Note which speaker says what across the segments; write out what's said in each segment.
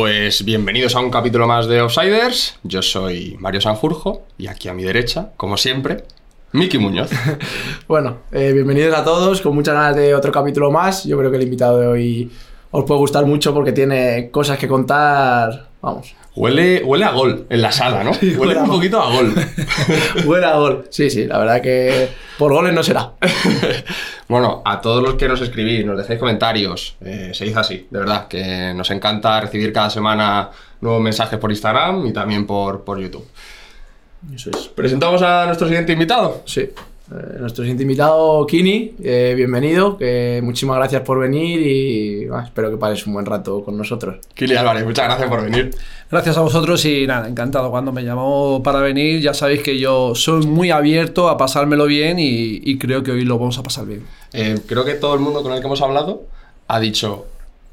Speaker 1: Pues bienvenidos a un capítulo más de Outsiders. Yo soy Mario Sanjurjo y aquí a mi derecha, como siempre, Miki Muñoz.
Speaker 2: bueno, eh, bienvenidos a todos, con muchas ganas de otro capítulo más. Yo creo que el invitado de hoy os puede gustar mucho porque tiene cosas que contar. Vamos.
Speaker 1: Huele, huele a gol en la sala, ¿no? huele un poquito a gol.
Speaker 2: huele a gol. Sí, sí, la verdad que por goles no será.
Speaker 1: Bueno, a todos los que nos escribís, nos dejéis comentarios, eh, se dice así, de verdad, que nos encanta recibir cada semana nuevos mensajes por Instagram y también por, por YouTube. Eso es. ¿Presentamos a nuestro siguiente invitado?
Speaker 2: Sí. Eh, nuestro siguiente invitado, Kini, eh, bienvenido, muchísimas gracias por venir y espero que pares un buen rato con nosotros.
Speaker 1: Kini Álvarez, muchas gracias por venir.
Speaker 3: Gracias a vosotros y nada, encantado cuando me llamó para venir. Ya sabéis que yo soy muy abierto a pasármelo bien y, creo que hoy lo vamos a pasar bien.
Speaker 1: Eh, creo que todo el mundo con el que hemos hablado ha dicho,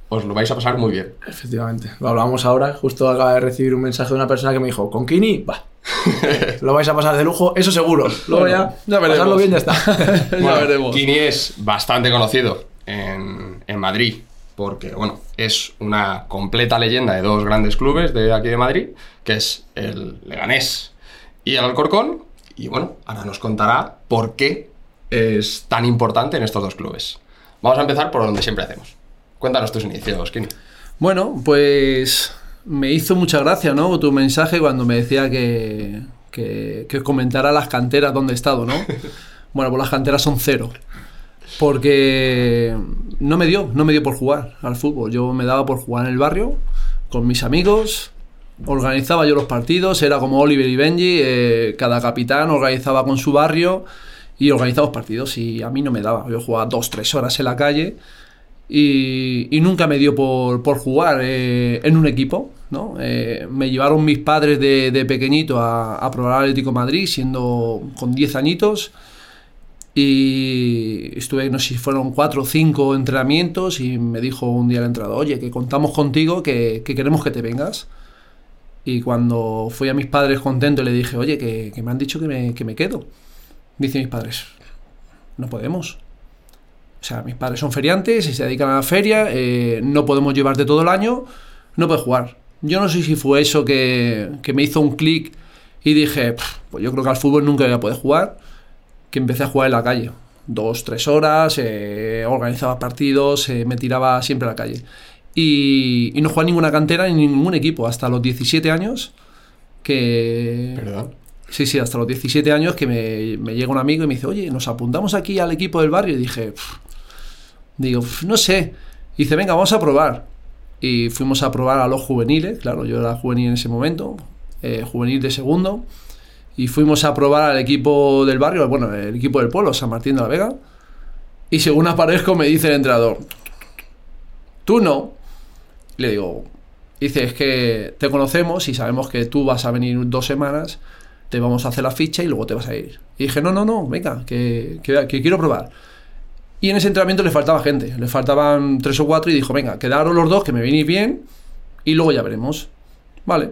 Speaker 1: os lo vais a pasar muy bien.
Speaker 2: Efectivamente, lo hablamos ahora, justo acaba de recibir un mensaje de una persona que me dijo, con Kini, va lo vais a pasar de lujo, eso seguro. Luego ya, ya veremos. bien, ya está.
Speaker 1: ya veremos. Kini es bastante conocido en, en, Madrid porque, bueno, es una completa leyenda de dos grandes clubes de aquí de Madrid, que es el Leganés y el Alcorcón. Y bueno, ahora nos contará por qué es tan importante en estos dos clubes. Vamos a empezar por donde siempre hacemos. Cuéntanos tus inicios, Kini.
Speaker 3: Bueno, pues me hizo mucha gracia, ¿no? Tu mensaje cuando me decía que, que, comentara las canteras donde he estado, ¿no? Bueno, pues las canteras son cero. Porque no me dio, no me dio por jugar al fútbol. Yo me daba por jugar en el barrio, con mis amigos, organizaba yo los partidos, era como Oliver y Benji, eh, cada capitán organizaba con su barrio y organizaba los partidos y a mí no me daba. Yo jugaba dos, tres horas en la calle y, nunca me dio por, jugar eh, en un equipo. ¿no? Eh, me llevaron mis padres de, pequeñito a, probar al Atlético Madrid, siendo con 10 añitos. Y estuve, no sé si fueron 4 o 5 entrenamientos. Y me dijo un día el entrenador: Oye, que contamos contigo, que, queremos que te vengas. Y cuando fui a mis padres contento, le dije: Oye, que, me han dicho que me, que me quedo. Dicen mis padres: No podemos sea, mis padres son feriantes y se dedican a la feria, eh, no podemos llevarte todo el año, no puedes jugar. Yo no sé si fue eso que, me hizo un clic y dije, pues yo creo que al fútbol nunca voy a poder jugar, que empecé a jugar en la calle. Dos, tres horas, eh, organizaba partidos, eh, me tiraba siempre a la calle. Y, no en ninguna cantera ni en ningún equipo hasta los 17 años que...
Speaker 1: ¿Perdón?
Speaker 3: Sí, sí, hasta los 17 años que me, me, llega un amigo y me dice, oye, nos apuntamos aquí al equipo del barrio. Y dije, Digo, no sé. dice, venga, vamos a probar. Y fuimos a probar a los juveniles, claro, yo era juvenil en ese momento, eh, juvenil de segundo. Y fuimos a probar al equipo del barrio, bueno, el equipo del pueblo, San Martín de la Vega. Y según aparezco me dice el entrenador, tú no. Le digo, dice, es que te conocemos y sabemos que tú vas a venir dos semanas, te vamos a hacer la ficha y luego te vas a ir. Y dije, no, no, no, venga, que, que quiero probar. Y en ese entrenamiento le faltaba gente, le faltaban tres o cuatro y dijo, venga, quedaros los dos, que me venís bien, y luego ya veremos. Vale.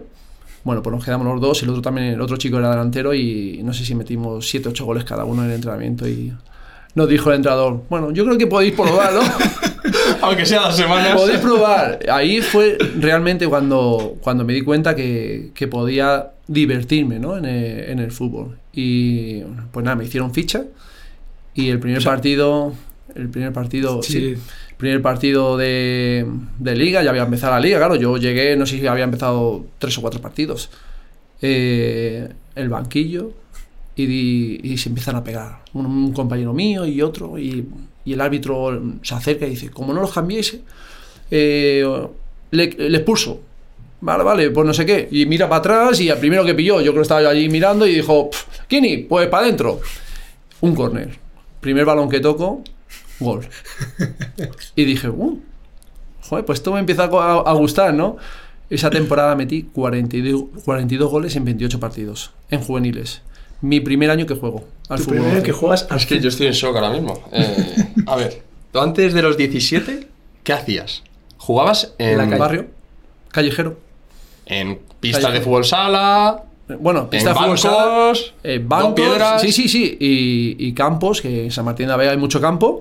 Speaker 3: Bueno, pues nos quedamos los dos, el otro también, el otro chico era delantero y no sé si metimos siete o ocho goles cada uno en el entrenamiento y nos dijo el entrenador, bueno, yo creo que podéis probar, ¿no?
Speaker 1: Aunque sea dos semanas.
Speaker 3: Podéis probar. Ahí fue realmente cuando, cuando me di cuenta que, que podía divertirme ¿no? en, el, en el fútbol. Y pues nada, me hicieron ficha y el primer partido el primer partido, sí. primer partido de, de, liga, ya había empezado la liga, claro, yo llegué, no sé si había empezado tres o cuatro partidos. Eh, el banquillo y, y, se empiezan a pegar. Un, compañero mío y otro, y, y, el árbitro se acerca y dice, como no los cambiéis, eh, le, le expulso. Vale, vale, pues no sé qué. Y mira para atrás y al primero que pilló, yo creo que estaba yo allí mirando y dijo, Kini, pues para adentro. Un córner. Primer balón que toco, gol. Y dije, uh, joder, pues esto me empieza a, gustar, ¿no? Esa temporada metí 42, 42 goles en 28 partidos, en juveniles. Mi primer año que juego
Speaker 2: al fútbol. Primer año que juegas
Speaker 1: Es que yo estoy en shock ahora mismo. Eh, a ver, ¿tú antes de los 17, qué hacías? ¿Jugabas en,
Speaker 3: el barrio? Callejero.
Speaker 1: En pistas de fútbol sala,
Speaker 3: bueno, pista sala, eh, bancos, sí, sí, sí, y, y, campos, que en San Martín de la Vega hay mucho campo,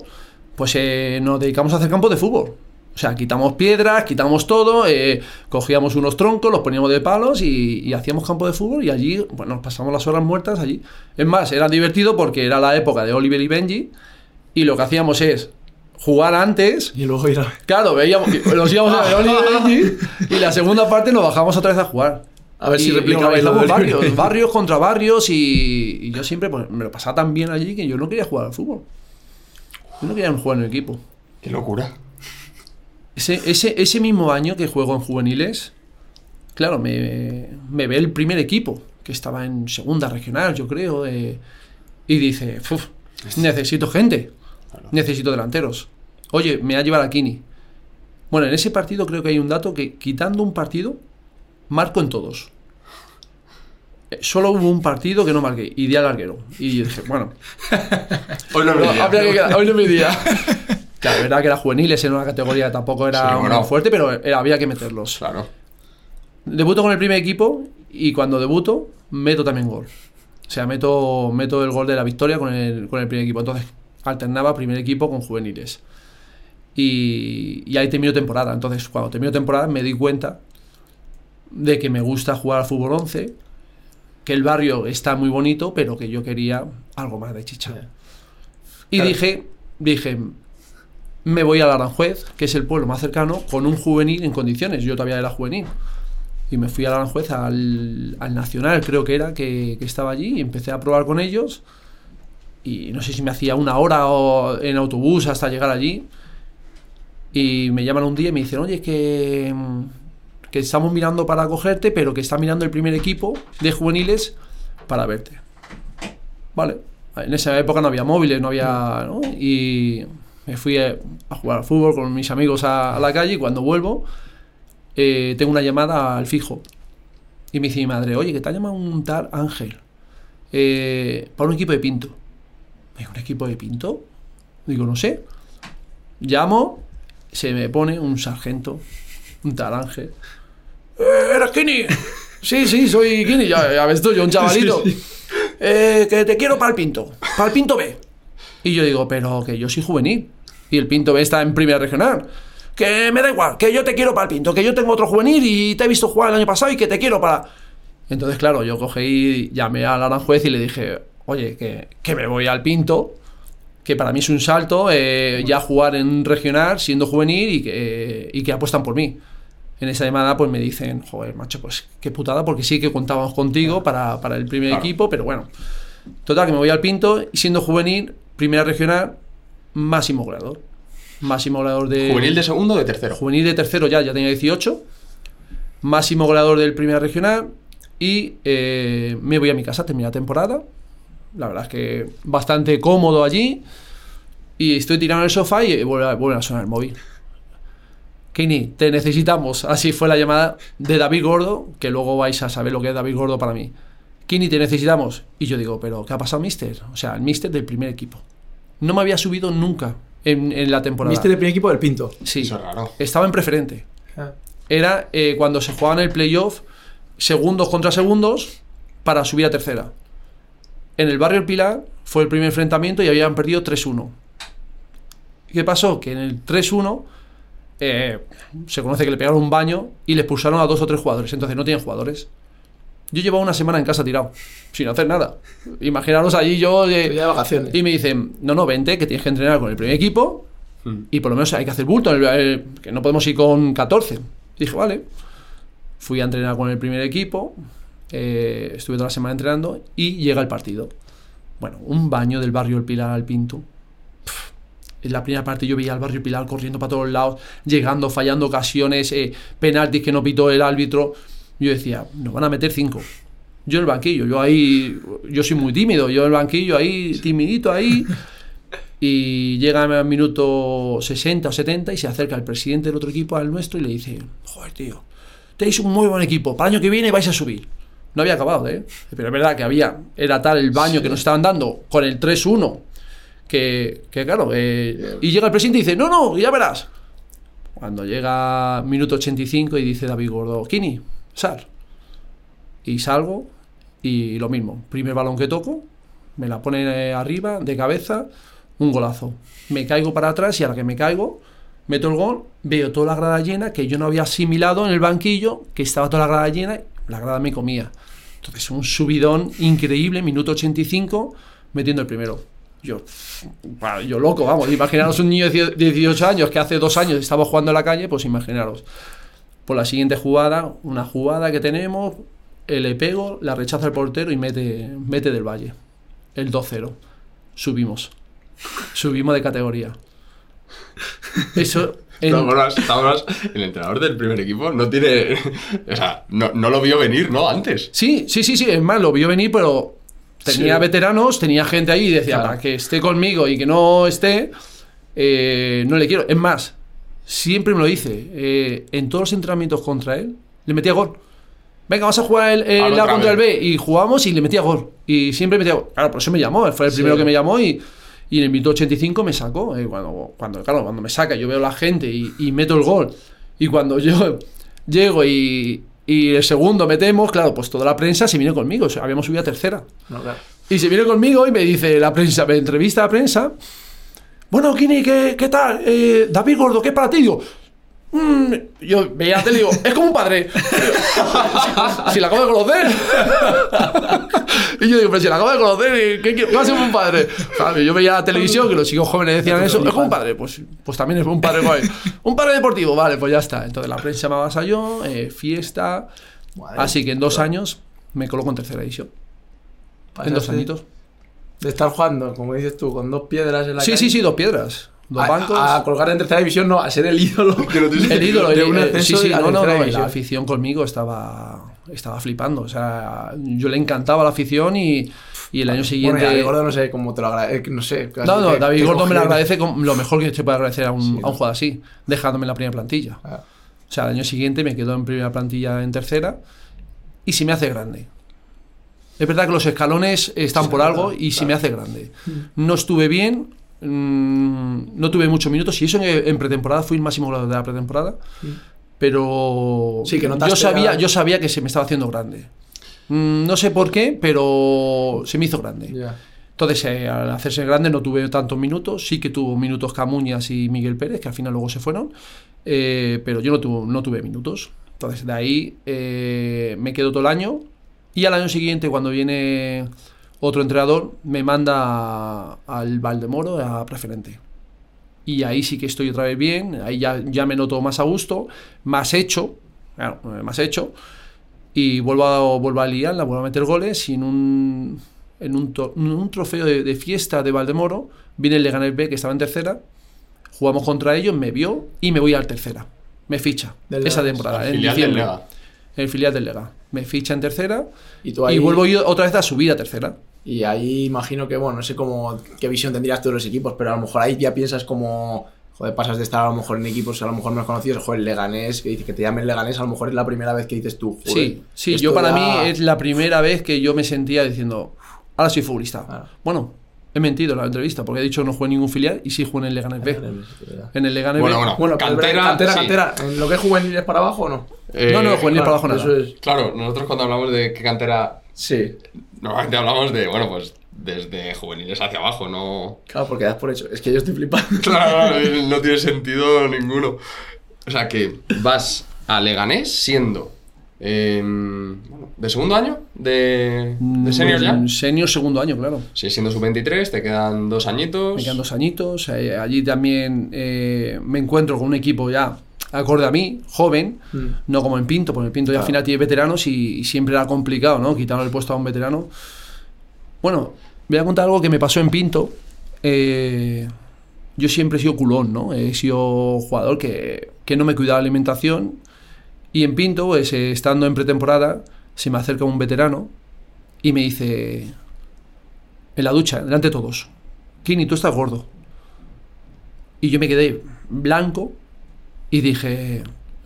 Speaker 3: pues eh, nos dedicamos a hacer campos de fútbol. O sea, quitamos piedras, quitamos todo, eh, cogíamos unos troncos, los poníamos de palos y, y hacíamos campo de fútbol y allí, bueno, nos pasamos las horas muertas allí. Es más, era divertido porque era la época de Oliver y Benji y lo que hacíamos es jugar antes.
Speaker 2: Y luego ir a...
Speaker 3: Claro, veíamos, nos íbamos a ver Oliver y Benji y la segunda parte nos bajamos otra vez a jugar.
Speaker 2: A ver si
Speaker 3: Y-
Speaker 2: del-
Speaker 3: barrios, barrios contra barrios y, y yo siempre pues, me lo pasaba tan bien allí que yo no quería jugar al fútbol. Yo no quería jugar en el equipo.
Speaker 1: Qué locura.
Speaker 3: Ese, ese, ese mismo año que juego en juveniles, claro, me, me ve el primer equipo, que estaba en segunda regional, yo creo, eh, y dice, "Uf, necesito gente, necesito delanteros. Oye, me va a llevar a Kini. Bueno, en ese partido creo que hay un dato que quitando un partido, marco en todos. Eh, Solo hubo un partido que no marqué, y di al larguero. Y dije, bueno,
Speaker 1: Hoy no es mi
Speaker 3: no,
Speaker 1: día.
Speaker 3: que hoy no es mi día. Claro, verdad que era juveniles en una categoría tampoco era
Speaker 1: Sí,
Speaker 3: muy
Speaker 1: bueno.
Speaker 3: fuerte, pero era- había que meterlos.
Speaker 1: Claro.
Speaker 3: Debuto con el primer equipo y cuando debuto meto también gol. O sea, meto, meto el gol de la victoria con el, con el primer equipo. Entonces alternaba primer equipo con juveniles. Y, y ahí termino temporada. Entonces cuando termino temporada me di cuenta de que me gusta jugar al fútbol 11, que el barrio está muy bonito, pero que yo quería algo más de chicha. Y
Speaker 1: Claro.
Speaker 3: dije, dije, me voy a Aranjuez, que es el pueblo más cercano, con un juvenil en condiciones. Yo todavía era juvenil. Y me fui a Aranjuez al, al Nacional, creo que era, que, que estaba allí, y empecé a probar con ellos. Y no sé si me hacía una hora o en autobús hasta llegar allí. Y me llaman un día y me dicen, oye, que, que estamos mirando para cogerte, pero que está mirando el primer equipo de juveniles para verte. Vale. En esa época no había móviles, no había. Y me fui a, jugar al fútbol con mis amigos a, la calle y cuando vuelvo eh, tengo una llamada al fijo. Y me dice mi madre, oye, que te ha llamado un tal Ángel eh, para un equipo de pinto. ¿un equipo de pinto? Digo, no sé. Llamo, se me pone un sargento, un tal Ángel. "Eh, ¿Eres Kini? Sí, sí, soy Kini, ya, ya ves tú, yo un chavalito. "Eh, que te quiero para el pinto, para el pinto B. Y yo digo, pero que yo soy juvenil. Y el pinto B está en primera regional. Que me da igual, que yo te quiero para el pinto, que yo tengo otro juvenil y te he visto jugar el año pasado y que te quiero para. Entonces, claro, yo cogí y llamé al Aranjuez y le dije, oye, que, que me voy al pinto, que para mí es un salto, eh, ya jugar en regional siendo juvenil y que, y que apuestan por mí. En esa llamada, pues me dicen, joder, macho, pues qué putada, porque sí que contábamos contigo para, para el primer
Speaker 1: Claro.
Speaker 3: equipo, pero bueno. Total, que me voy al Pinto y siendo juvenil, primera regional, máximo goleador. Máximo goleador de.
Speaker 1: ¿Juvenil de segundo o de tercero?
Speaker 3: Juvenil de tercero ya, ya tenía 18. Máximo goleador del primera regional. Y eh, me voy a mi casa, terminé la temporada. La verdad es que bastante cómodo allí. Y estoy tirado en el sofá y vuelve vuelve a sonar el móvil. Kini, te necesitamos. Así fue la llamada de David Gordo, que luego vais a saber lo que es David Gordo para mí. Kini, te necesitamos. Y yo digo, ¿pero qué ha pasado, mister? O sea, el mister del primer equipo. No me había subido nunca en, en la temporada.
Speaker 2: Mister el primer equipo del Pinto.
Speaker 3: Sí,
Speaker 1: Eso es raro.
Speaker 3: estaba en preferente. Era eh, cuando se jugaban el playoff, segundos contra segundos, para subir a tercera. En el barrio El Pilar fue el primer enfrentamiento y habían perdido 3-1. ¿Qué pasó? Que en el 3-1 eh, se conoce que le pegaron un baño y le expulsaron a dos o tres jugadores. Entonces no tienen jugadores. Yo llevaba una semana en casa tirado, sin hacer nada. Imaginaros allí yo. eh,
Speaker 2: Día de vacaciones.
Speaker 3: y me dicen, no, no, vente, que tienes que entrenar con el primer equipo
Speaker 1: Mm.
Speaker 3: y por lo menos hay que hacer bulto, el- el- que no podemos ir con 14. Dije, vale. Fui a entrenar con el primer equipo, eh, estuve toda la semana entrenando y llega el partido. Bueno, un baño del barrio El Pilar al Pinto. En la primera parte yo veía al barrio Pilar corriendo para todos lados, llegando, fallando ocasiones, eh, penaltis que no pitó el árbitro. Yo decía, nos van a meter cinco. Yo en el banquillo, yo ahí, yo soy muy tímido, yo en el banquillo ahí, timidito ahí. Y llega al minuto 60 o 70 y se acerca el presidente del otro equipo al nuestro y le dice, joder, tío, tenéis un muy buen equipo, para el año que viene vais a subir. No había acabado, ¿eh? Pero es verdad que había, era tal el baño que nos estaban dando con el 3-1, que, claro, eh, y llega el presidente y dice, no, no, ya verás. Cuando llega minuto 85 y dice David Gordo, Kini, sal. Y salgo y lo mismo, primer balón que toco, me la pone eh, arriba, de cabeza, un golazo. Me caigo para atrás y a la que me caigo, meto el gol, veo toda la grada llena, que yo no había asimilado en el banquillo, que estaba toda la grada llena, la grada me comía. Entonces, un subidón increíble, minuto 85, metiendo el primero. Yo, yo loco, vamos, imaginaros un niño de 18 años que hace dos años estaba jugando en la calle, pues imaginaros. Por la siguiente jugada, una jugada que tenemos, eh, le pego, la rechaza el portero y mete, mete del valle. El 2-0. Subimos. Subimos de categoría. Eso. en-
Speaker 1: el entrenador del primer equipo no tiene. O sea, no, no lo vio venir, ¿no? Antes.
Speaker 3: Sí, sí, sí, sí, es más, lo vio venir, pero tenía
Speaker 2: Sí.
Speaker 3: veteranos, tenía gente ahí y decía,
Speaker 2: Claro.
Speaker 3: para que esté conmigo y que no esté, eh, no le quiero. Es más, siempre me lo dice, eh, en todos los entrenamientos contra él, le metía gol. Venga, vamos a jugar el, A contra el. B. Y jugamos y le metía gol. Y siempre metía gol. Claro, por eso me llamó. Fue el
Speaker 2: Sí.
Speaker 3: primero que me llamó y, y en el minuto 85 me sacó. Eh, cuando, cuando, claro, cuando me saca, yo veo a la gente y, y meto el gol. Y cuando yo llego y, y el segundo metemos, claro, pues toda la prensa se viene conmigo. O sea, habíamos subido a tercera.
Speaker 2: No, claro.
Speaker 3: Y se viene conmigo y me dice la prensa, me entrevista a la prensa. Bueno, Kini, ¿qué, qué tal? Eh, David Gordo, ¿qué es para ti? Digo, "Mm", yo veía la tele y digo, es como un padre. si, si la acabo de conocer. y yo digo, pero si la acabo de conocer, ¿qué, qué, qué va a ser un padre? Claro, yo veía la televisión que los chicos jóvenes decían eso, es como un padre. Pues, pues también es un padre. Un padre deportivo, vale, pues ya está. Entonces la prensa me avasalló, eh, fiesta.
Speaker 2: Madre
Speaker 3: Así que en dos años me coloco en tercera división. En dos añitos.
Speaker 2: De estar jugando, como dices tú, con dos piedras en la
Speaker 3: Sí,
Speaker 2: calle.
Speaker 3: sí, sí, dos piedras. Dos
Speaker 2: A,
Speaker 3: bancos.
Speaker 2: a colgar en tercera división, no, a ser el ídolo.
Speaker 3: el ídolo,
Speaker 2: de un
Speaker 3: eh,
Speaker 2: ascenso
Speaker 3: sí, sí,
Speaker 2: a
Speaker 3: no, no, no, la afición conmigo estaba, estaba flipando. O sea, yo le encantaba la afición y, y el año
Speaker 2: Bueno,
Speaker 3: siguiente.
Speaker 2: y David Gordo no sé cómo te lo agradece, no sé.
Speaker 3: no, no, David Gordo me lo agradece como lo mejor que se puede agradecer a un,
Speaker 2: Sí,
Speaker 3: a un jugador así, dejándome en la primera plantilla.
Speaker 2: Ah,
Speaker 3: O sea, el año siguiente me quedo en primera plantilla en tercera y se me hace grande. Es verdad que los escalones están
Speaker 2: Sí,
Speaker 3: por algo y
Speaker 2: claro.
Speaker 3: me hace grande. No estuve bien, mm, no tuve muchos minutos y eso en, en pretemporada fui el máximo goleador de la pretemporada. Pero
Speaker 2: Sí, que
Speaker 3: yo sabía,
Speaker 2: a-
Speaker 3: yo sabía que se me estaba haciendo grande. Mm, no sé por qué, pero se me hizo grande. Entonces, eh, al hacerse grande no tuve tantos minutos, sí que tuvo minutos Camuñas y Miguel Pérez, que al final luego se fueron, eh, pero yo no, tuve- no tuve minutos. Entonces, de ahí eh, me quedo todo el año y al año siguiente, cuando viene otro entrenador, me manda al Valdemoro a preferente. Y ahí sí que estoy otra vez bien, ahí ya, ya me noto más a gusto, más hecho, claro, eh, más hecho, y vuelvo a, vuelvo a liarla, vuelvo a meter goles y en un, en un, to- en un trofeo de, de fiesta de Valdemoro viene el Leganés B que estaba en tercera, jugamos contra ellos, me vio y me voy al tercera, me ficha
Speaker 2: Del
Speaker 3: esa temporada, en
Speaker 1: filial del
Speaker 3: diciembre,
Speaker 1: Lega.
Speaker 3: el filial del Lega, me ficha en tercera
Speaker 2: Y tú ahí.
Speaker 3: y vuelvo yo otra vez a subir a tercera.
Speaker 2: Y ahí imagino que, bueno, no sé cómo, qué visión tendrías tú de los equipos, pero a lo mejor ahí ya piensas como, joder, pasas de estar a lo mejor en equipos a lo mejor menos conocidos, joder, Leganés, que dice que te llamen Leganés, a lo mejor es la primera vez que dices tú, joder,
Speaker 3: Sí, sí, yo para
Speaker 2: ya-
Speaker 3: mí es la primera vez que yo me sentía diciendo, ahora soy futbolista.
Speaker 2: Claro.
Speaker 3: Bueno, he mentido en la entrevista porque he dicho no jugué en ningún filial y sí jugué en el Leganés B. En el Leganés
Speaker 1: Bueno,
Speaker 3: B.
Speaker 1: bueno.
Speaker 2: Bueno,
Speaker 1: Cantera,
Speaker 2: cantera,
Speaker 1: sí.
Speaker 2: cantera, ¿en lo que es juveniles para abajo o no?
Speaker 1: Eh,
Speaker 3: no, no, juvenil para abajo nada.
Speaker 2: Eso es.
Speaker 1: Claro, nosotros cuando hablamos de qué cantera,
Speaker 2: Sí,
Speaker 1: normalmente hablamos de, bueno, pues desde juveniles hacia abajo, no.
Speaker 2: claro, porque das por hecho. Es que yo estoy flipando.
Speaker 1: Claro, no tiene sentido ninguno. O sea que vas a Leganés siendo eh, bueno, de segundo año de, de senior ya.
Speaker 3: Mm, Senior segundo año, claro.
Speaker 1: Sí, siendo sub-23, te quedan dos añitos.
Speaker 3: Me quedan dos añitos. eh, allí también eh, me encuentro con un equipo ya acorde a mí, joven,
Speaker 2: Mm.
Speaker 3: no como en Pinto, porque en Pinto ya al final tiene veteranos y, y siempre era complicado, ¿no? Quitarle el puesto a un veterano. Bueno, voy a contar algo que me pasó en Pinto. Eh, yo siempre he sido culón, ¿no? He sido jugador que, que no me cuidaba la alimentación. Y en Pinto, pues, eh, estando en pretemporada, se me acerca un veterano y me dice, en la ducha, delante de todos, Kini, tú estás gordo. Y yo me quedé blanco y dije,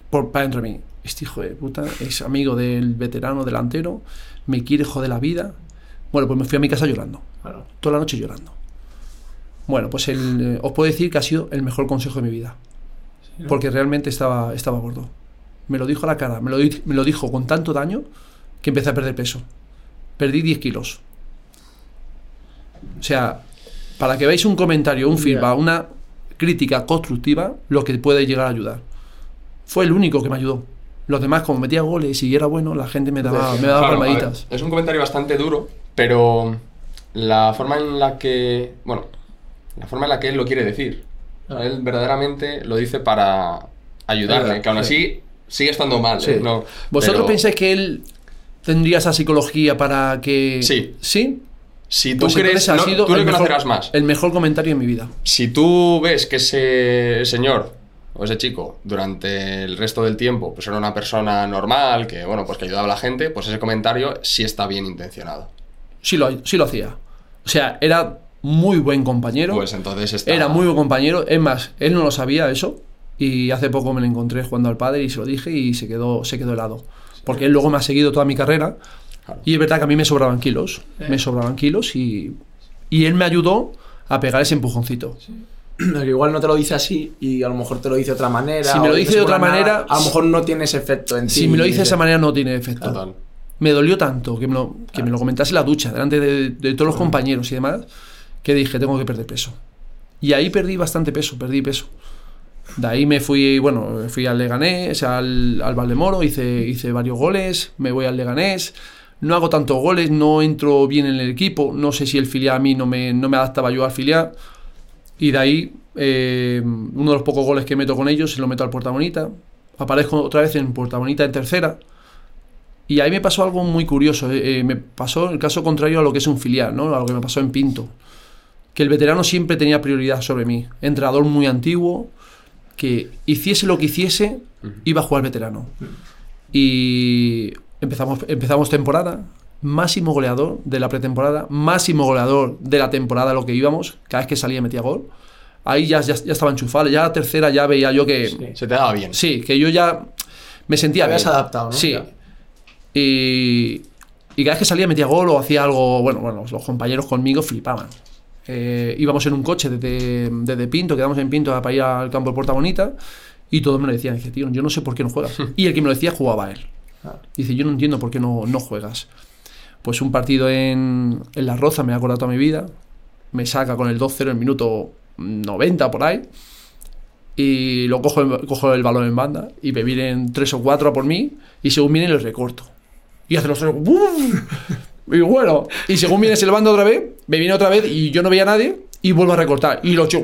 Speaker 3: por, para dentro de mí, este hijo de puta es amigo del veterano delantero, me quiere joder la vida. Bueno, pues me fui a mi casa llorando,
Speaker 2: Claro.
Speaker 3: toda la noche llorando. Bueno, pues el, eh, os puedo decir que ha sido el mejor consejo de mi vida.
Speaker 2: ¿no?
Speaker 3: Porque realmente estaba, estaba gordo. Me lo dijo a la cara, me lo, me lo dijo con tanto daño que empecé a perder peso. Perdí 10 kilos. O sea, para que veáis un comentario, un feedback, una crítica constructiva lo que puede llegar a ayudar. Fue el único que me ayudó. Los demás, como metía goles y era bueno, la gente me daba, me daba
Speaker 1: Claro,
Speaker 3: palmaditas.
Speaker 1: ver, es un comentario bastante duro, pero la forma en la que. Bueno, la forma en la que él lo quiere decir. Sea, Él verdaderamente lo dice para ayudarle,
Speaker 2: Ayudar,
Speaker 1: que aún así sigue estando mal.
Speaker 3: Sí.
Speaker 1: ¿eh? No,
Speaker 3: ¿Vosotros
Speaker 1: pero
Speaker 3: pensáis que él tendría esa psicología para que...
Speaker 1: Sí.
Speaker 3: ¿Sí?
Speaker 1: Si tú
Speaker 3: Pues
Speaker 1: crees.
Speaker 3: ha
Speaker 1: no,
Speaker 3: sido
Speaker 1: tú le
Speaker 3: el mejor-
Speaker 1: conocerás más.
Speaker 3: El mejor comentario de mi vida.
Speaker 1: Si tú ves que ese señor o ese chico durante el resto del tiempo pues era una persona normal, que bueno, pues que ayudaba a la gente, pues ese comentario sí está bien intencionado.
Speaker 3: Sí lo, sí lo hacía. O sea, era muy buen compañero.
Speaker 1: Pues entonces está...
Speaker 3: Era muy buen compañero. Es más, él no lo sabía eso. Y hace poco me lo encontré jugando al padre y se lo dije y se quedó, se quedó helado. Porque él luego me ha seguido toda mi carrera.
Speaker 1: Claro.
Speaker 3: Y es verdad que a mí me sobraban kilos. Me sobraban kilos y, y él me ayudó a pegar ese empujoncito.
Speaker 2: Que igual no te lo dice así y a lo mejor te lo dice de otra manera.
Speaker 3: Si me lo dice de otra
Speaker 2: pone nada,
Speaker 3: manera,
Speaker 2: A lo mejor no tiene ese efecto en ti.
Speaker 3: Si me lo dice de esa manera no tiene efecto.
Speaker 1: Total.
Speaker 3: Me dolió tanto que me lo, que me lo comentase en la ducha, delante de, de todos los compañeros y demás, que dije, tengo que perder peso. Y ahí perdí bastante peso, perdí peso. De ahí me fui, bueno, fui al Leganés, al, al Valdemoro, hice, hice varios goles, me voy al Leganés, no hago tantos goles, no entro bien en el equipo, no sé si el filial a mí no me, no me adaptaba yo al filial. Y de ahí, eh, uno de los pocos goles que meto con ellos, se lo meto al Puerta Bonita. Aparezco otra vez en Puerta Bonita en tercera. Y ahí me pasó algo muy curioso. eh, eh, me pasó el caso contrario a lo que es un filial, ¿no? A lo que me pasó en Pinto. Que el veterano siempre tenía prioridad sobre mí. Entrenador muy antiguo, que hiciese lo que hiciese, iba a jugar veterano. Y empezamos, empezamos temporada. Máximo goleador de la pretemporada, máximo goleador de la temporada, lo que íbamos. Cada vez que salía metía gol. Ahí ya, ya, ya estaba enchufado. Ya la tercera ya veía yo que.
Speaker 2: Sí.
Speaker 1: Se te daba bien.
Speaker 3: Sí, que yo ya me sentía
Speaker 2: Te habías
Speaker 3: bien.
Speaker 2: adaptado, ¿no?
Speaker 3: Sí. Y, y cada vez que salía metía gol o hacía algo, bueno, bueno, los compañeros conmigo flipaban. Eh, íbamos en un coche desde, desde Pinto, quedamos en Pinto para ir al campo de Puerta Bonita y todos me lo decían, dice, tío, yo no sé por qué no juegas. y el que me lo decía jugaba él. Dice, yo no entiendo por qué no, no juegas. Pues un partido en, en La Roza, me ha acordado toda mi vida, me saca con el 2-0 en el minuto 90 por ahí y lo cojo, cojo el balón en banda y me vienen tres o cuatro a por mí y según vienen los recorto. Y hace los. Y bueno, y según viene silbando otra vez, me viene otra vez y yo no veía a nadie y vuelvo a recortar. Y lo echo.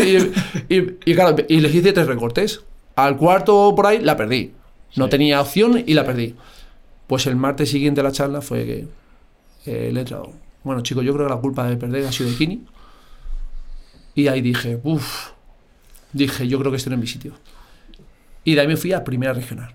Speaker 3: Y, y- y claro, y les hice tres recortes. Al cuarto por ahí la perdí. No tenía opción y la perdí. Pues el martes siguiente a la charla fue que eh, el entrenador. Bueno, chicos, yo creo que la culpa de perder ha sido de Kini. Y ahí dije, uff. Dije, yo creo que estoy en mi sitio. Y de ahí me fui a primera regional.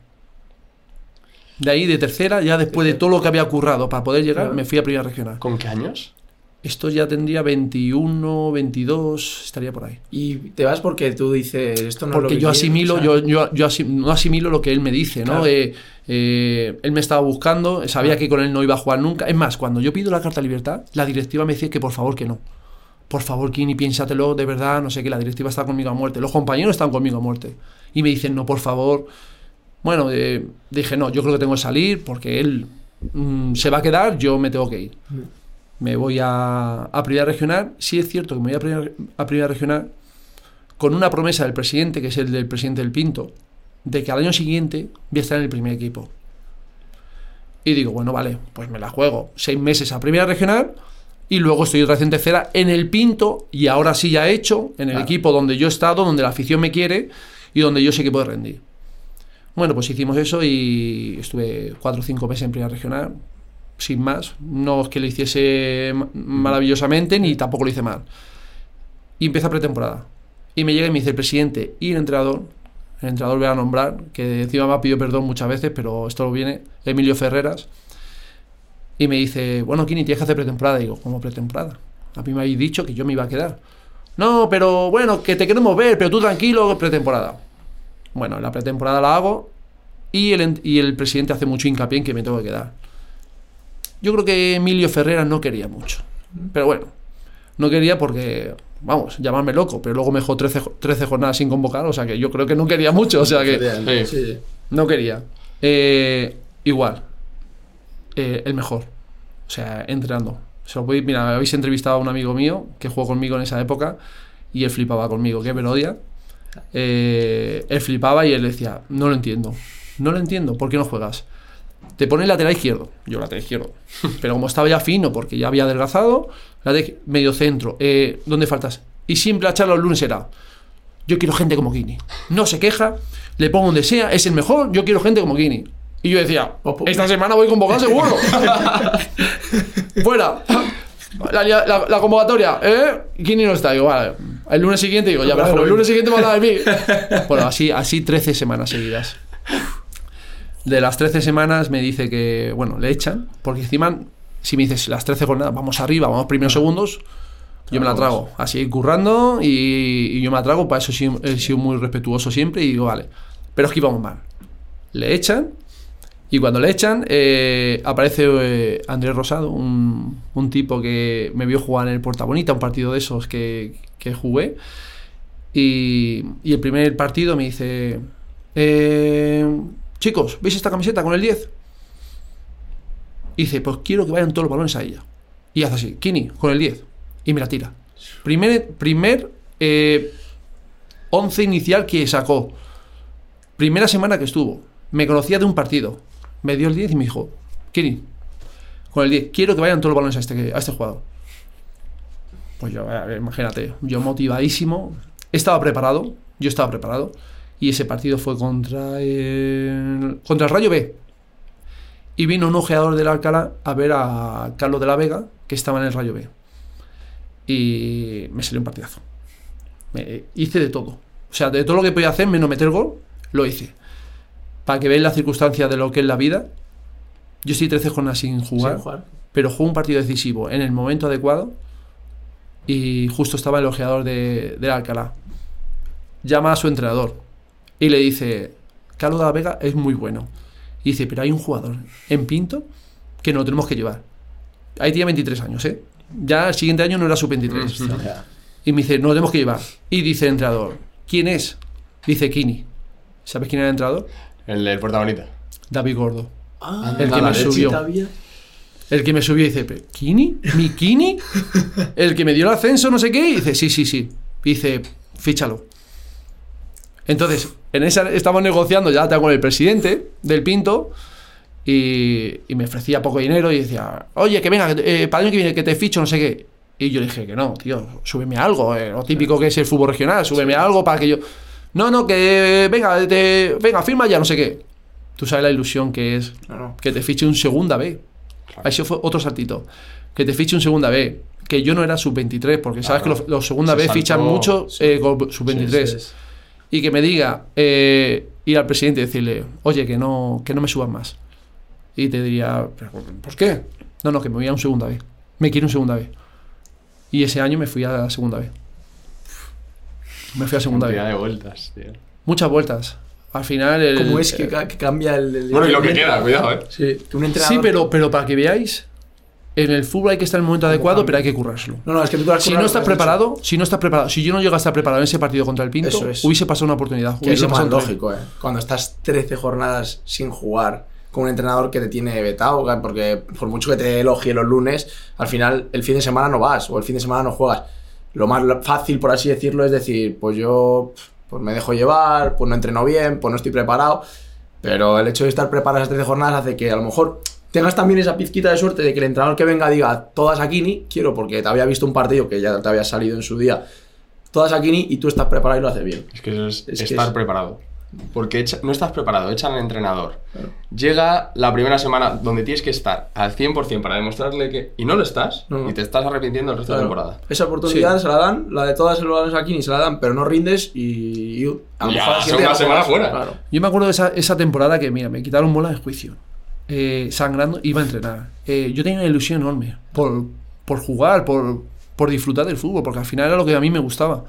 Speaker 3: De ahí, de tercera, ya después de todo lo que había currado para poder llegar, me fui a primera regional.
Speaker 1: ¿Con qué años?
Speaker 3: Esto ya tendría 21, 22, estaría por ahí.
Speaker 2: Y te vas porque tú dices, esto no es lo
Speaker 3: Porque
Speaker 2: que
Speaker 3: yo
Speaker 2: quiero,
Speaker 3: asimilo,
Speaker 2: o sea,
Speaker 3: yo, yo, yo asim- no asimilo lo que él me dice, ¿no?
Speaker 2: Claro.
Speaker 3: Eh, eh, él me estaba buscando, sabía que con él no iba a jugar nunca. Es más, cuando yo pido la carta de libertad, la directiva me decía que por favor que no. Por favor, Kini, piénsatelo, de verdad, no sé qué, la directiva está conmigo a muerte. Los compañeros están conmigo a muerte. Y me dicen, no, por favor. Bueno, eh, dije, no, yo creo que tengo que salir porque él mm, se va a quedar, yo me tengo que ir. Me voy a, a primera regional. Sí es cierto que me voy a primera, a primera regional con una promesa del presidente, que es el del presidente del Pinto, de que al año siguiente voy a estar en el primer equipo. Y digo, bueno, vale, pues me la juego. Seis meses a primera regional y luego estoy otra vez en tercera en el Pinto y ahora sí ya he hecho, en el
Speaker 2: Claro.
Speaker 3: equipo donde yo he estado, donde la afición me quiere y donde yo sé que puedo rendir. Bueno, pues hicimos eso y estuve cuatro o cinco meses en primera regional, sin más. No es que lo hiciese ma- maravillosamente ni tampoco lo hice mal. Y empieza pretemporada. Y me llega y me dice el presidente y el entrenador, el entrenador voy a nombrar, que encima me ha pedido perdón muchas veces, pero esto lo viene, Emilio Ferreras. Y me dice, bueno, Kini, tienes que hacer pretemporada. Digo, ¿cómo pretemporada? A mí me habéis dicho que yo me iba a quedar. No, pero bueno, que te queremos ver, pero tú tranquilo, pretemporada. Bueno, la pretemporada la hago y el, y el presidente hace mucho hincapié en que me tengo que quedar. Yo creo que Emilio Ferreras no quería mucho. Pero bueno, no quería porque, vamos, llamarme loco, pero luego me dejó 13, jo- 13 jornadas sin convocar, o sea que yo creo que no quería mucho, o sea que
Speaker 2: Sí,
Speaker 3: no quería. Eh, igual, eh, el mejor, o sea, entrenando. Se lo podéis- mira, habéis entrevistado a un amigo mío que jugó conmigo en esa época Y él flipaba conmigo, que Verodia. Eh, él flipaba y él decía, no lo entiendo. No lo entiendo, ¿por qué no juegas? Te pone lateral izquierdo. Yo lateral izquierdo. Pero como estaba ya fino, porque ya había adelgazado, lateral, medio centro. Eh, ¿Dónde faltas? Y siempre la charla los lunes era, yo quiero gente como Kini. No se queja, le pongo donde sea, es el mejor, yo quiero gente como Kini. Y yo decía, esta semana voy convocado seguro. Fuera. La, la- la convocatoria, ¿eh? Kini no está. Digo, vale. El lunes siguiente digo, ya, pero el lunes siguiente me habla de mí. Bueno, así, así 13 semanas seguidas. De las 13 semanas me dice que, bueno, le echan, porque encima, si me dices las 13 jornadas, vamos arriba, vamos primeros segundos, yo me la trago. Así currando y, y yo me la trago, para eso sí he sido muy respetuoso siempre y digo, vale. Pero es que íbamos mal. Le echan y cuando le echan eh, aparece eh, Andrés Rosado, un, un tipo que me vio jugar en el Puerta Bonita, un partido de esos que, que jugué. Y, y el primer partido me dice, eh, chicos, ¿veis esta camiseta con el 10? Y dice, pues quiero que vayan todos los balones a ella. Y hace así, Kini, con el 10. Y me la tira. Primer, primer eh, 11 inicial que sacó. Primera semana que estuvo. Me conocía de un partido. Me dio el 10 y me dijo, Kini, con el 10, quiero que vayan todos los balones a este, a este jugador. Pues yo, imagínate, yo motivadísimo, estaba preparado, yo estaba preparado, y ese partido fue contra el, contra el Rayo B. Y vino un ojeador del Alcalá a ver a Carlos de la Vega, que estaba en el Rayo B. Y me salió un partidazo. Me- hice de todo. O sea, de todo lo que podía hacer, menos meter gol, lo hice. Para que veáis la circunstancia de lo que es la vida. Yo estoy 13 jornadas sin jugar
Speaker 2: Sin jugar.
Speaker 3: pero jugó un partido decisivo en el momento adecuado y justo estaba el ojeador de, del Alcalá. Llama a su entrenador y le dice, Carlos de la Vega es muy bueno. Y dice, pero hay un jugador en Pinto que nos lo tenemos que llevar. Ahí tenía 23 años, ¿eh? Ya el siguiente año no era sub-23. Y me dice, nos lo tenemos que llevar. Y dice el entrenador, ¿quién es? Dice Kini. ¿Sabes quién era el entrenador?
Speaker 1: El del Puerta Bonita.
Speaker 3: David Gordo.
Speaker 2: Ah,
Speaker 3: El que me subió.
Speaker 2: todavía.
Speaker 3: El que me subió y dice, "¿Pero, ¿Kini? ¿Mi Kini? El que me dio el ascenso, no sé qué. Y dice, sí, sí, sí. Y dice, fíchalo. Entonces, en esa estamos negociando ya con el presidente del Pinto y, y me ofrecía poco dinero y decía, oye, que venga, eh, para el año que viene que te ficho, no sé qué. Y yo le dije que no, tío, súbeme algo, eh, lo típico que es el fútbol regional, súbeme algo para que yo... No, no, que venga, te, venga, firma ya, no sé qué. Tú sabes la ilusión que es que te fiche un segunda B. Eso fue otro saltito. Que te fiche un segunda B. Que yo no era sub-23, porque sabes
Speaker 1: Claro.
Speaker 3: que los, los segunda
Speaker 1: Se
Speaker 3: B
Speaker 1: saltó,
Speaker 3: fichan mucho
Speaker 2: sí.
Speaker 3: eh, con sub-23.
Speaker 2: Sí, sí, sí.
Speaker 3: Y que me diga, eh, ir al presidente y decirle, oye, que no, que no me suban más. Y te diría, "¿Pero ¿por qué? No, no, que me voy a un segunda B. Me quiero un segunda B. Y ese año me fui a la segunda B. Me fui a segunda B.
Speaker 1: de vueltas, tío.
Speaker 3: Muchas vueltas. Al final. El,
Speaker 2: ¿Cómo es que, ca- que cambia el, el-
Speaker 1: Bueno, y lo que queda, cuidado, eh.
Speaker 2: Sí, que un entrenador.
Speaker 3: Sí, pero, pero para que veáis, en el fútbol hay que estar en el momento adecuado, pero hay que currárselo.
Speaker 2: No, no, es que tú has
Speaker 3: Si no estás preparado, si no estás preparado, si yo no llego a estar preparado en ese partido contra el Pinto,
Speaker 2: Eso es.
Speaker 3: hubiese pasado una oportunidad.
Speaker 2: Que es
Speaker 3: hubiese
Speaker 2: lo
Speaker 3: pasado tren.
Speaker 2: lógico, ¿eh? Cuando estás 13 jornadas sin jugar con un entrenador que te tiene vetado, que- porque por mucho que te elogie los lunes, al final el fin de semana no vas o el fin de semana no juegas. Lo más fácil, por así decirlo, es decir, pues yo pues me dejo llevar, pues no entreno bien, pues no estoy preparado. Pero el hecho de estar preparado esas 13 jornadas hace que a lo mejor tengas también esa pizquita de suerte de que el entrenador que venga diga todas a Kini, quiero porque te había visto un partido que ya te había salido en su día, todas a Kini y tú estás preparado y lo haces bien.
Speaker 1: Es que eso es,
Speaker 2: Es que
Speaker 1: estar
Speaker 2: es-
Speaker 1: preparado. Porque echa- no estás preparado, echan al entrenador. Llega la primera semana donde tienes que estar al 100% para demostrarle que... Y no lo estás,
Speaker 2: No.
Speaker 1: y te estás arrepintiendo el resto de
Speaker 2: Claro.
Speaker 1: temporada.
Speaker 2: Esa oportunidad se la dan, la de todas los balones aquí ni se la dan, pero no rindes y, y a lo
Speaker 1: Ya,
Speaker 2: mejor la
Speaker 1: la segunda semana fuera.
Speaker 2: Claro.
Speaker 3: Yo me acuerdo de esa, esa temporada que, mira, me quitaron bola de juicio. Eh, sangrando, iba a entrenar. Eh, yo tenía una ilusión enorme por, por jugar, por, por disfrutar del fútbol, porque al final era lo que a mí me gustaba.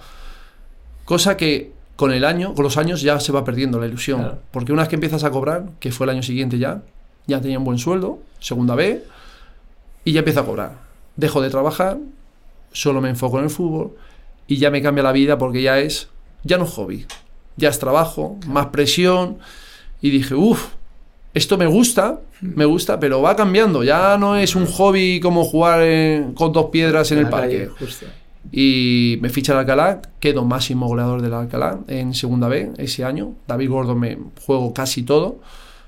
Speaker 3: Cosa que con el año, con los años ya se va perdiendo la ilusión.
Speaker 2: Claro.
Speaker 3: Porque una vez que empiezas a cobrar, que fue el año siguiente ya, ya tenía un buen sueldo, segunda B, y ya empiezo a cobrar. Dejo de trabajar, solo me enfoco en el fútbol y ya me cambia la vida porque ya es, ya no es hobby, ya es trabajo, más presión. Y dije, uff, esto me gusta, me gusta, pero va cambiando. Ya no es un hobby como jugar en- con dos piedras en el
Speaker 2: calle,
Speaker 3: parque. Y me ficha el Alcalá, quedo máximo goleador del Alcalá en segunda B ese año. David Gordo me juego casi todo.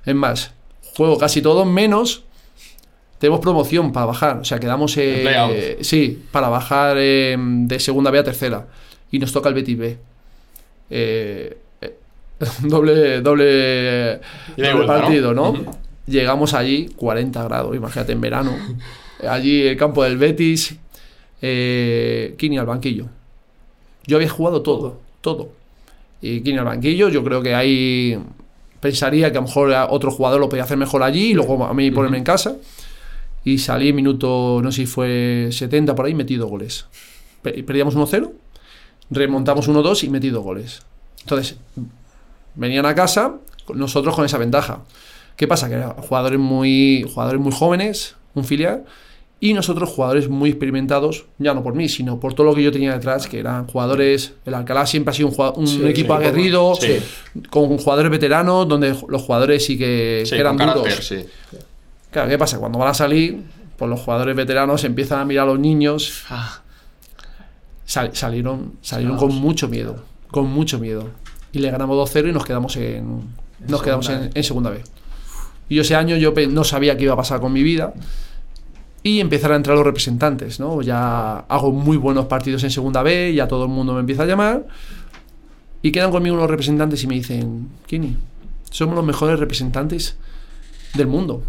Speaker 3: Es más, juego casi todo, menos tenemos promoción para bajar. O sea, quedamos. Eh, sí, para bajar eh, de segunda B a tercera. Y nos toca el Betis B. Doble doble, doble
Speaker 1: vuelta, ¿no?
Speaker 3: partido, ¿no? Llegamos allí, 40 grados, imagínate en verano. Allí el campo del Betis, eh, Kini al banquillo. Yo había jugado todo, todo. Y Kini al banquillo, yo creo que ahí pensaría que a lo mejor a otro jugador lo podía hacer mejor allí y luego a mí ponerme en casa. Y salí minuto, no sé si fue 70 por ahí, metido goles. Pe- Perdíamos 1-0, remontamos 1-2 y metido goles. Entonces, venían a casa nosotros con esa ventaja. ¿Qué pasa? Que eran jugadores muy, jugadores muy jóvenes, un filial, y nosotros jugadores muy experimentados, ya no por mí, sino por todo lo que yo tenía detrás, que eran jugadores, el Alcalá siempre ha sido un, un
Speaker 2: Sí,
Speaker 3: equipo
Speaker 2: sí,
Speaker 3: aguerrido,
Speaker 1: Sí.
Speaker 3: con jugadores veteranos, donde los jugadores sí que, eran duros.
Speaker 1: carácter.
Speaker 3: Claro, ¿qué pasa? Cuando van a salir, pues los jugadores veteranos empiezan a mirar a los niños.
Speaker 2: Ah,
Speaker 3: Sal- salieron salieron
Speaker 2: Vamos.
Speaker 3: con mucho miedo. Con mucho miedo. Y le ganamos 2-0 y nos quedamos en. Nos quedamos
Speaker 2: segunda
Speaker 3: en, en segunda B. Y yo ese año yo no sabía qué iba a pasar con mi vida. Y empezaron a entrar los representantes, ¿no? Ya hago muy buenos partidos en segunda B, ya todo el mundo me empieza a llamar. Y quedan conmigo unos representantes y me dicen, Kini, somos los mejores representantes del mundo.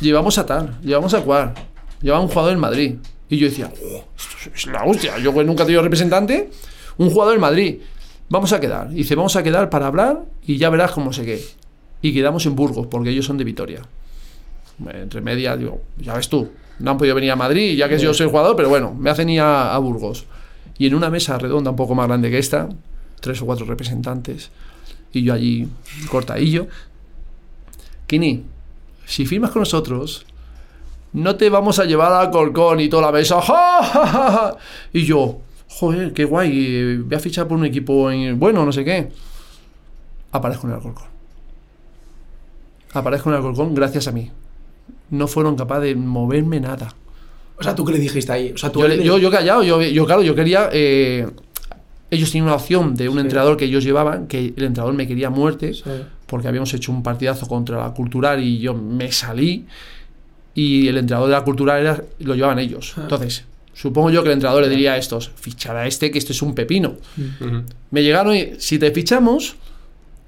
Speaker 3: Llevamos a tal, llevamos a cual, lleva un jugador en Madrid. Y yo decía, "Oh, esto es la hostia, yo que nunca he tenido representante, un jugador en Madrid. Vamos a quedar. Y dice, vamos a quedar para hablar y ya verás cómo sé qué. Y quedamos en Burgos, porque ellos son de Vitoria. Entre medias, digo, ya ves tú, no han podido venir a Madrid, ya que yo soy jugador, pero bueno, me hacen ir a, a Burgos. Y en una mesa redonda un poco más grande que esta, tres o cuatro representantes, y yo allí cortadillo. Kini, si firmas con nosotros, no te vamos a llevar al Colcón y toda la mesa. ¡Ja, ja, ja, ja! Y yo, joder, qué guay, voy a fichar por un equipo en- bueno, no sé qué. Aparezco en el Alcorcón. Aparezco en el Alcorcón gracias a mí. No fueron capaces de moverme nada.
Speaker 2: O sea, ¿tú qué le dijiste ahí? O sea, tú
Speaker 3: Yo,
Speaker 2: le-
Speaker 3: le- yo, yo callado, yo, yo claro, yo quería. eh, ellos tenían una opción de un
Speaker 2: Sí.
Speaker 3: entrenador que ellos llevaban, que el entrenador me quería muerte,
Speaker 2: Sí.
Speaker 3: porque habíamos hecho un partidazo contra la cultural y yo me salí. Y el entrenador de la cultural era, lo llevaban ellos.
Speaker 2: Ah.
Speaker 3: Entonces, supongo yo que el entrenador le diría a estos: fichad a este, que este es un pepino. Me llegaron y, si te fichamos,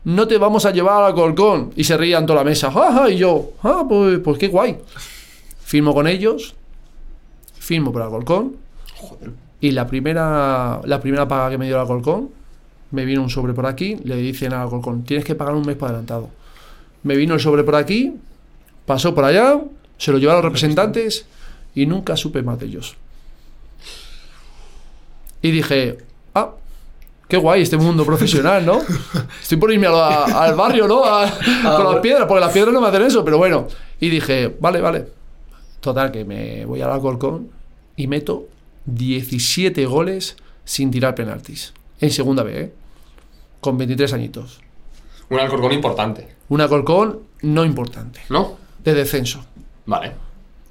Speaker 3: no te vamos a llevar al Colcón. Y se reían toda la mesa. "Ja, ja", Y yo, ah, pues, pues qué guay. Firmo con ellos, firmo por Alcorcón. Y la primera, la primera paga que me dio el Alcorcón, me vino un sobre por aquí, le dicen al Alcorcón, tienes que pagar un mes por adelantado. Me vino el sobre por aquí, pasó por allá, se lo llevaron los representantes y nunca supe más de ellos. Y dije, ah, qué guay este mundo profesional, ¿no? Estoy por irme a la- al barrio, ¿no? A- con las piedras, porque las piedras no me hacen eso, pero bueno. Y dije, vale, vale. Total, que me voy al Alcorcón y meto 17 goles sin tirar penaltis. En segunda B, ¿eh? Con 23 añitos.
Speaker 1: Un Alcorcón importante,
Speaker 3: Un Alcorcón no importante,
Speaker 1: ¿no?
Speaker 3: de descenso.
Speaker 1: Vale.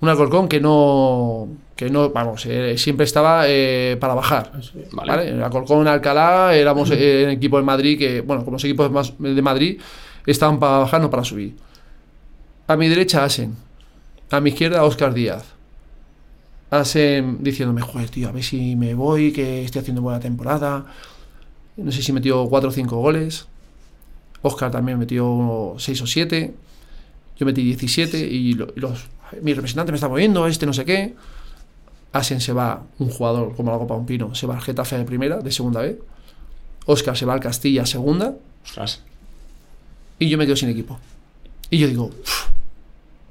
Speaker 3: Un Alcorcón que no, que no vamos, eh, siempre estaba eh, para bajar.
Speaker 1: Vale.
Speaker 3: ¿vale? En Alcorcón, Alcalá, éramos eh, en equipo de Madrid que, bueno, como los equipos más de Madrid, estaban para bajar, no para subir. A mi derecha, Asen. A mi izquierda, Oscar Díaz. Asen diciéndome, joder, tío, a ver si me voy, que estoy haciendo buena temporada. No sé si metió 4 o 5 goles. Oscar también metió 6 o 7. Yo metí 17 y lo- y los, mi representante me está moviendo, este no sé qué. Asen se va, un jugador como la Copa Un Pino, se va al Getafe de primera, de segunda B. Oscar se va al Castilla, segunda.
Speaker 1: Ostras.
Speaker 3: Y yo me quedo sin equipo. Y yo digo, "Uf".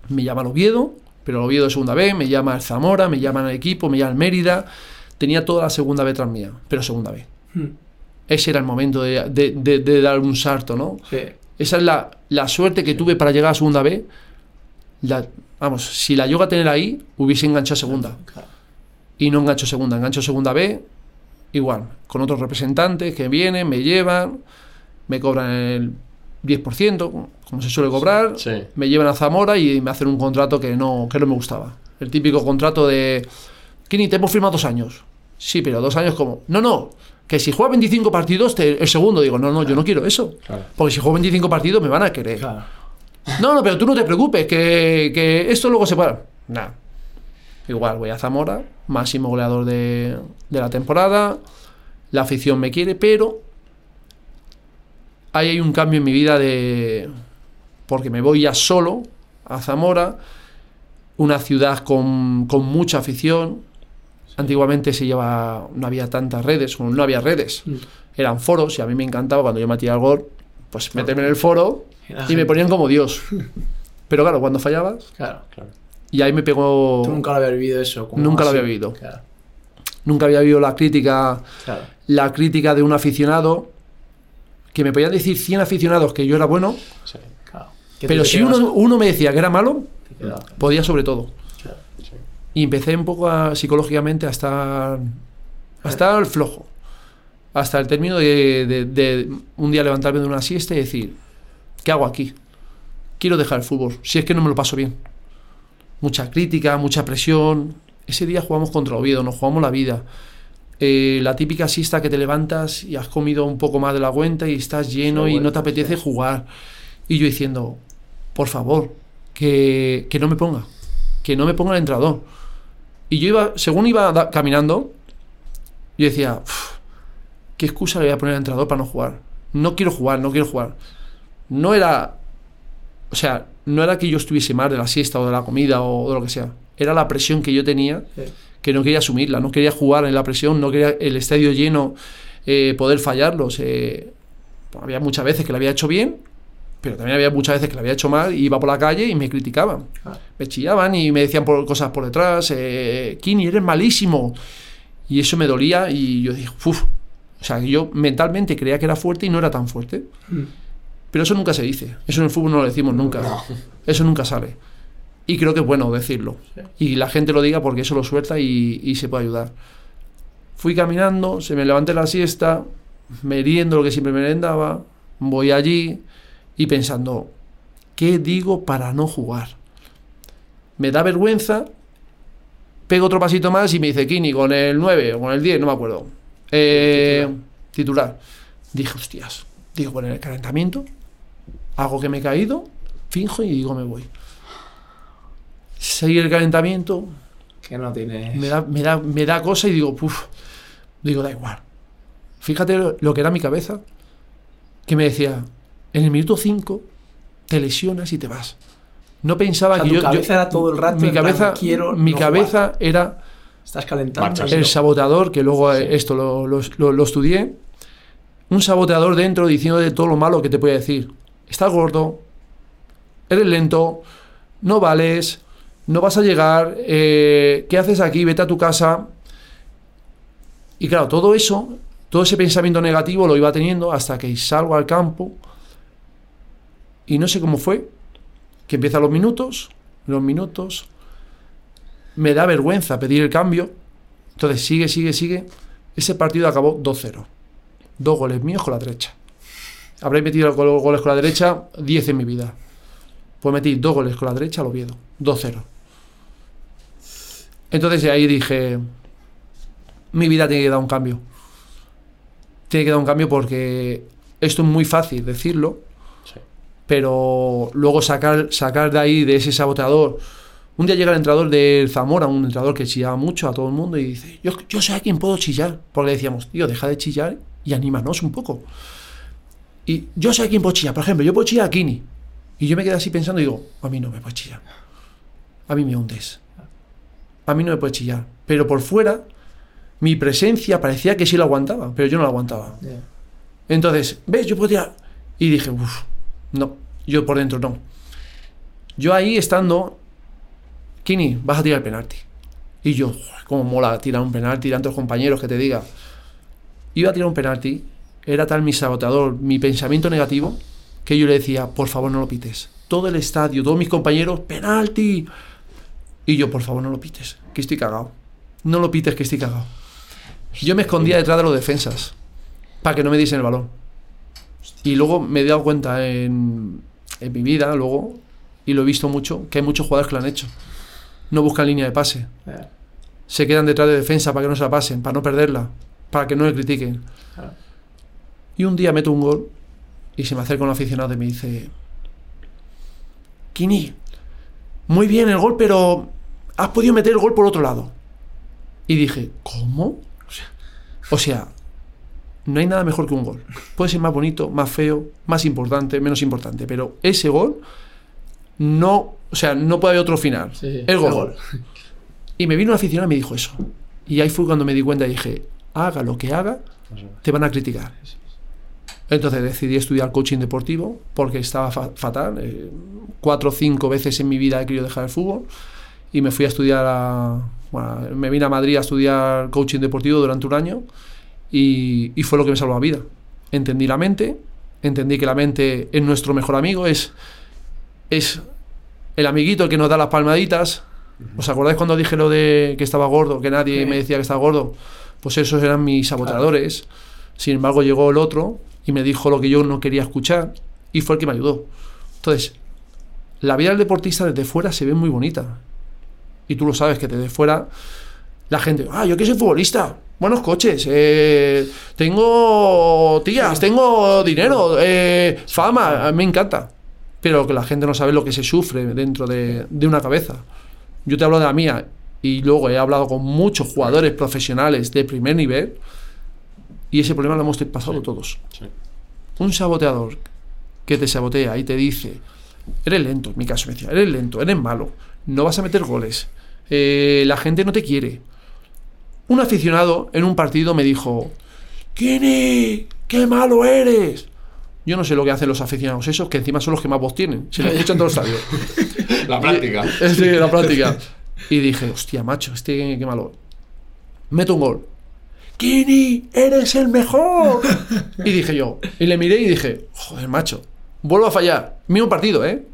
Speaker 3: me llama el Oviedo, pero el Oviedo de segunda B, me llama el Zamora, me llama el equipo, me llama el Mérida. Tenía toda la segunda B tras mía, pero segunda B.
Speaker 2: Hmm.
Speaker 3: Ese era el momento de, de- de- de dar un salto, ¿no?
Speaker 2: Sí.
Speaker 3: Esa es la, la suerte que tuve para llegar a segunda B. La- vamos, si la llego a tener ahí, hubiese enganchado a segunda.
Speaker 2: Claro.
Speaker 3: Y no engancho segunda, engancho segunda B, igual, con otros representantes que vienen, me llevan, me cobran el 10%, como se suele cobrar,
Speaker 1: Sí.
Speaker 3: me llevan a Zamora y me hacen un contrato que no, que no me gustaba. El típico contrato de, Kini, te hemos firmado dos años. Sí, pero dos años como. No, no. Que si juega 25 partidos, te- el segundo digo, no, no, yo no quiero eso.
Speaker 1: Claro.
Speaker 3: Porque si juego 25 partidos me van a querer.
Speaker 2: Claro.
Speaker 3: No, no, pero tú no te preocupes, que, que esto luego se puede. Nada. Igual, voy a Zamora, máximo goleador de, de la temporada. La afición me quiere, pero ahí hay un cambio en mi vida de. Porque me voy ya solo a Zamora, una ciudad con, con mucha afición. Antiguamente se lleva, no había tantas redes, no había redes. Eran foros y a mí me encantaba cuando yo metía el gol, pues meterme en el foro
Speaker 2: Y
Speaker 3: me ponían como Dios. Pero claro, cuando fallabas,
Speaker 2: Claro.
Speaker 3: Y ahí me pegó.
Speaker 2: Tú nunca lo habías vivido eso. como
Speaker 3: Nunca lo había vivido.
Speaker 2: Claro.
Speaker 3: Nunca había vivido la crítica,
Speaker 2: Claro.
Speaker 3: la crítica de un aficionado. Que me podían decir 100 aficionados que yo era bueno,
Speaker 1: Sí.
Speaker 2: claro.
Speaker 3: Pero si uno, uno me decía que era malo, podía sobre todo. Y empecé un poco a, psicológicamente a estar, a estar flojo. Hasta el término de, de- de un día levantarme de una siesta y decir, ¿qué hago aquí? Quiero dejar el fútbol, si es que no me lo paso bien. Mucha crítica, mucha presión. Ese día jugamos contra Oviedo, nos jugamos la vida. Eh, la típica siesta que te levantas y has comido un poco más de la cuenta y estás lleno y no te apetece jugar. Y yo diciendo, por favor, que, que no me ponga, que no me ponga el entrenador. Y yo iba, según iba da- caminando, yo decía, "Uf, ¿qué excusa le voy a poner al entrenador para no jugar? No quiero jugar, no quiero jugar. No era, o sea, no era que yo estuviese mal de la siesta o de la comida o de lo que sea. Era la presión que yo tenía
Speaker 2: Sí.
Speaker 3: que no quería asumirla, no quería jugar en la presión, no quería el estadio lleno, eh, poder fallarlos. eh, había muchas veces que lo había hecho bien, pero también había muchas veces que lo había hecho mal, y iba por la calle y me criticaban.
Speaker 2: Claro.
Speaker 3: Me chillaban y me decían por, cosas por detrás, eh, Kini, eres malísimo. Y eso me dolía y yo dije, uff. O sea, yo mentalmente creía que era fuerte y no era tan fuerte.
Speaker 2: Mm.
Speaker 3: Pero eso nunca se dice. Eso en el fútbol no lo decimos nunca. Eso nunca sale. Y creo que es bueno decirlo. Y la gente lo diga porque eso lo suelta y, y se puede ayudar. Fui caminando, se me levanté la siesta, meriendo lo que siempre merendaba, voy allí y pensando, ¿qué digo para no jugar? Me da vergüenza, pego otro pasito más y me dice Kini con el 9 o con el 10, no me acuerdo. Eh, titular. Dije, hostias, digo, con el calentamiento, hago que me he caído, finjo y digo, me voy. Seguí el calentamiento,
Speaker 2: Que no tiene.
Speaker 3: me da, me da, me da cosa y digo, puf, digo, da igual. Fíjate lo, lo que era mi cabeza, que me decía, en el minuto 5 te lesionas y te vas. No pensaba
Speaker 2: O sea,
Speaker 3: que
Speaker 2: tu
Speaker 3: yo, yo-
Speaker 2: cabeza era todo el rato
Speaker 3: mi
Speaker 2: en plan,
Speaker 3: cabeza,
Speaker 2: quiero
Speaker 3: mi
Speaker 2: no
Speaker 3: cabeza era
Speaker 2: Estás calentando.
Speaker 1: Marchas.
Speaker 3: el
Speaker 2: no.
Speaker 3: saboteador, que luego eh, esto lo, lo- lo- lo estudié, un saboteador dentro diciendo de todo lo malo que te puede decir. Estás gordo, eres lento, no vales, no vas a llegar, eh, ¿qué haces aquí? Vete a tu casa. Y claro, todo eso, todo ese pensamiento negativo lo iba teniendo hasta que salgo al campo y no sé cómo fue, que empiezan los minutos, los minutos, me da vergüenza pedir el cambio, entonces sigue, sigue, sigue. Ese partido acabó 2-0. Dos goles míos con la derecha. Habré metido gol- goles con la derecha 10 en mi vida. Pues metí dos goles con la derecha al Oviedo. 2-0. Entonces de ahí dije, mi vida tiene que dar un cambio. Tiene que dar un cambio porque esto es muy fácil decirlo,
Speaker 1: Sí.
Speaker 3: pero luego sacar, sacar de ahí, de ese saboteador. Un día llega el entrenador del Zamora, un entrenador que chillaba mucho a todo el mundo, y dice: Yo, yo sé a quién puedo chillar. Porque le decíamos, tío, deja de chillar y anímanos un poco. Y yo sé a quién puedo chillar. Por ejemplo, yo puedo chillar a Kini. Y yo me quedé así pensando y digo: A mí no me puedes chillar. A mí me hundes. A mí no me puedes chillar. Pero por fuera, mi presencia parecía que sí lo aguantaba, pero yo no lo aguantaba. Entonces, ¿ves? Yo podía. Y dije, uff, no, yo por dentro no. Yo ahí estando, Kini, vas a tirar el penalti. Y yo, "Joder, cómo mola tirar un penalti los compañeros que te diga. Iba a tirar un penalti, era tal mi saboteador, mi pensamiento negativo, que yo le decía, por favor no lo pites. Todo el estadio, todos mis compañeros, penalti. Y yo, por favor no lo pites, que estoy cagado. No lo pites, que estoy cagado. Yo me escondía detrás de los defensas para que no me diesen el balón. Y luego me he dado cuenta en, en mi vida, luego, y lo he visto mucho, que hay muchos jugadores que lo han hecho. No buscan línea de pase.
Speaker 2: Ya.
Speaker 3: se quedan detrás de defensa para que no se la pasen, para no perderla, para que no le critiquen. Y un día meto un gol y se me acerca un aficionado y me dice, Kini, muy bien el gol, pero has podido meter el gol por otro lado. Y dije, ¿cómo? O sea, no hay nada mejor que un gol. Puede ser más bonito, más feo, más importante, menos importante, pero ese gol no, o sea, no puede haber otro final.
Speaker 2: Sí,
Speaker 3: el gol.
Speaker 2: el gol.
Speaker 3: Y me vino un aficionado y me dijo eso. Y ahí fue cuando me di cuenta y dije, haga lo que haga, te van a criticar. Entonces decidí estudiar coaching deportivo porque estaba fa- fatal. eh, cuatro o cinco veces en mi vida he querido dejar el fútbol y me fui a estudiar a, bueno, me vine a Madrid a estudiar coaching deportivo durante un año y, y fue lo que me salvó la vida. Entendí la mente, entendí que la mente es nuestro mejor amigo, es, es el amiguito que nos da las palmaditas. ¿Os acordáis cuando dije lo de que estaba gordo, que nadie
Speaker 2: Sí.
Speaker 3: me decía que estaba gordo? Pues esos eran mis saboteadores. Sin embargo, llegó el otro y me dijo lo que yo no quería escuchar y fue el que me ayudó. Entonces, la vida del deportista desde fuera se ve muy bonita. Y tú lo sabes que desde fuera la gente, ah, yo que soy futbolista, buenos coches, eh, tengo tías, tengo dinero, eh, fama, me encanta. Pero que la gente no sabe lo que se sufre dentro de, de una cabeza. Yo te hablo de la mía y luego he hablado con muchos jugadores profesionales de primer nivel y ese problema lo hemos pasado todos.
Speaker 1: Sí.
Speaker 3: Un saboteador que te sabotea y te dice, eres lento, en mi caso me decía, eres lento, eres malo, no vas a meter goles, eh, la gente no te quiere. Un aficionado en un partido me dijo, Kini, qué malo eres. Yo no sé lo que hacen los aficionados esos, que encima son los que más voz tienen. Se lo escuchan todos los estadios.
Speaker 1: La práctica.
Speaker 3: De la práctica. Y dije, hostia, macho, este qué malo. Meto un gol. Kini, eres el mejor. Y dije yo, y le miré y dije, joder, macho, vuelvo a fallar. Mismo partido, ¿eh?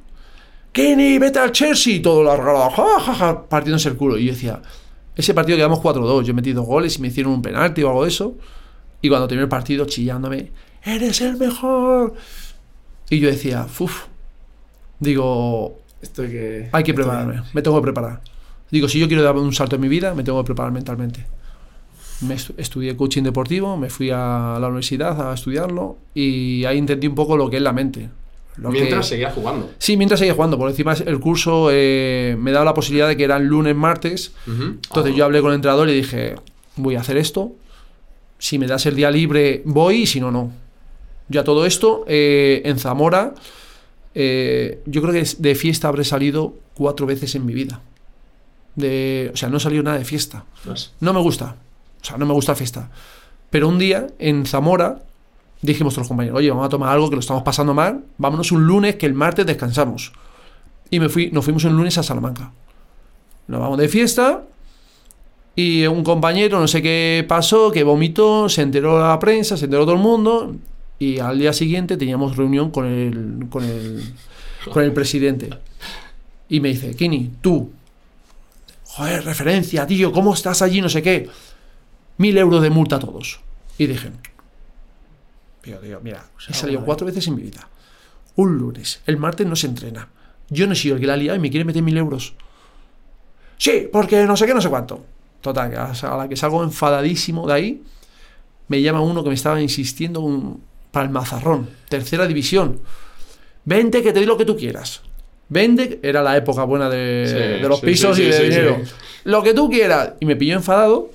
Speaker 3: Kini, vete al Chelsea. Y todo lo arreglado, ja, ja, ja, partiéndose el culo. Y yo decía, ese partido quedamos 4-2. Yo metí dos goles y me hicieron un penalti o algo de eso. Y cuando terminé el partido, chillándome, eres el mejor. Y yo decía, uff. Digo,
Speaker 2: Esto hay que.
Speaker 3: hay que prepararme, me tengo que preparar. Digo, si yo quiero dar un salto en mi vida, me tengo que preparar mentalmente. Me estu- estudié coaching deportivo, me fui a la universidad a estudiarlo y ahí entendí un poco lo que es la mente. Lo que-
Speaker 1: Mientras seguía jugando.
Speaker 3: Sí, mientras seguía jugando, por encima el curso eh, me daba la posibilidad de que eran lunes, martes. Entonces
Speaker 1: Ah,
Speaker 3: yo hablé con el entrenador y dije, voy a hacer esto. Si me das el día libre, voy y si no, no. Ya todo esto, eh, en Zamora, eh, yo creo que de fiesta habré salido cuatro veces en mi vida. De, o sea, no he salido nada de fiesta. No me gusta. O sea, no me gusta la fiesta. Pero un día, en Zamora, dijimos a los compañeros, oye, vamos a tomar algo que lo estamos pasando mal, vámonos un lunes que el martes descansamos. Y me fui, nos fuimos un lunes a Salamanca. Nos vamos de fiesta y un compañero, no sé qué pasó, que vomitó, se enteró la prensa, se enteró todo el mundo y al día siguiente teníamos reunión con el, con el, con el presidente. Y me dice, Kini, tú, joder, referencia, tío, ¿cómo estás allí? No sé qué. Mil euros de multa a todos. Y dije, mira, he salido cuatro veces en mi vida. Un lunes, el martes no se entrena. Yo no soy el que la ha liado y me quiere meter mil euros. Sí, porque no sé qué, no sé cuánto. Total, a la que salgo enfadadísimo de ahí, me llama uno que me estaba insistiendo un, para el Mazarrón, tercera división. Vente que te doy lo que tú quieras. Vende, era la época buena de,
Speaker 1: Sí,
Speaker 3: de los
Speaker 1: sí,
Speaker 3: pisos
Speaker 1: sí,
Speaker 3: y de dinero. Lo que tú quieras. Y me pilló enfadado.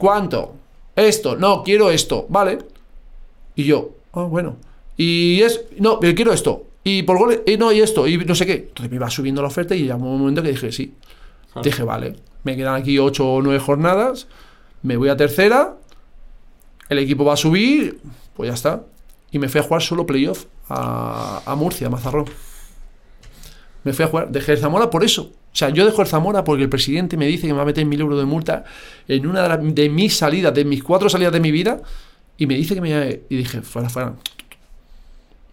Speaker 3: ¿Cuánto? Esto, no, quiero esto, ¿vale? Y yo, ah, bueno. Y es, no, pero quiero esto. Y por goles, y no, y esto, y no sé qué. Entonces me iba subiendo la oferta y llegó un momento que dije, sí.
Speaker 1: Claro.
Speaker 3: Dije, vale, me quedan aquí ocho o nueve jornadas, me voy a tercera, el equipo va a subir, pues ya está. Y me fui a jugar solo playoff a, a Murcia, a Mazarrón. Me fui a jugar, dejé el Zamora por eso. O sea, yo dejo el Zamora porque el presidente me dice que me va a meter mil euros de multa en una de, la- de mis salidas, de mis cuatro salidas de mi vida, y me dice que me... Y dije, fuera, fuera.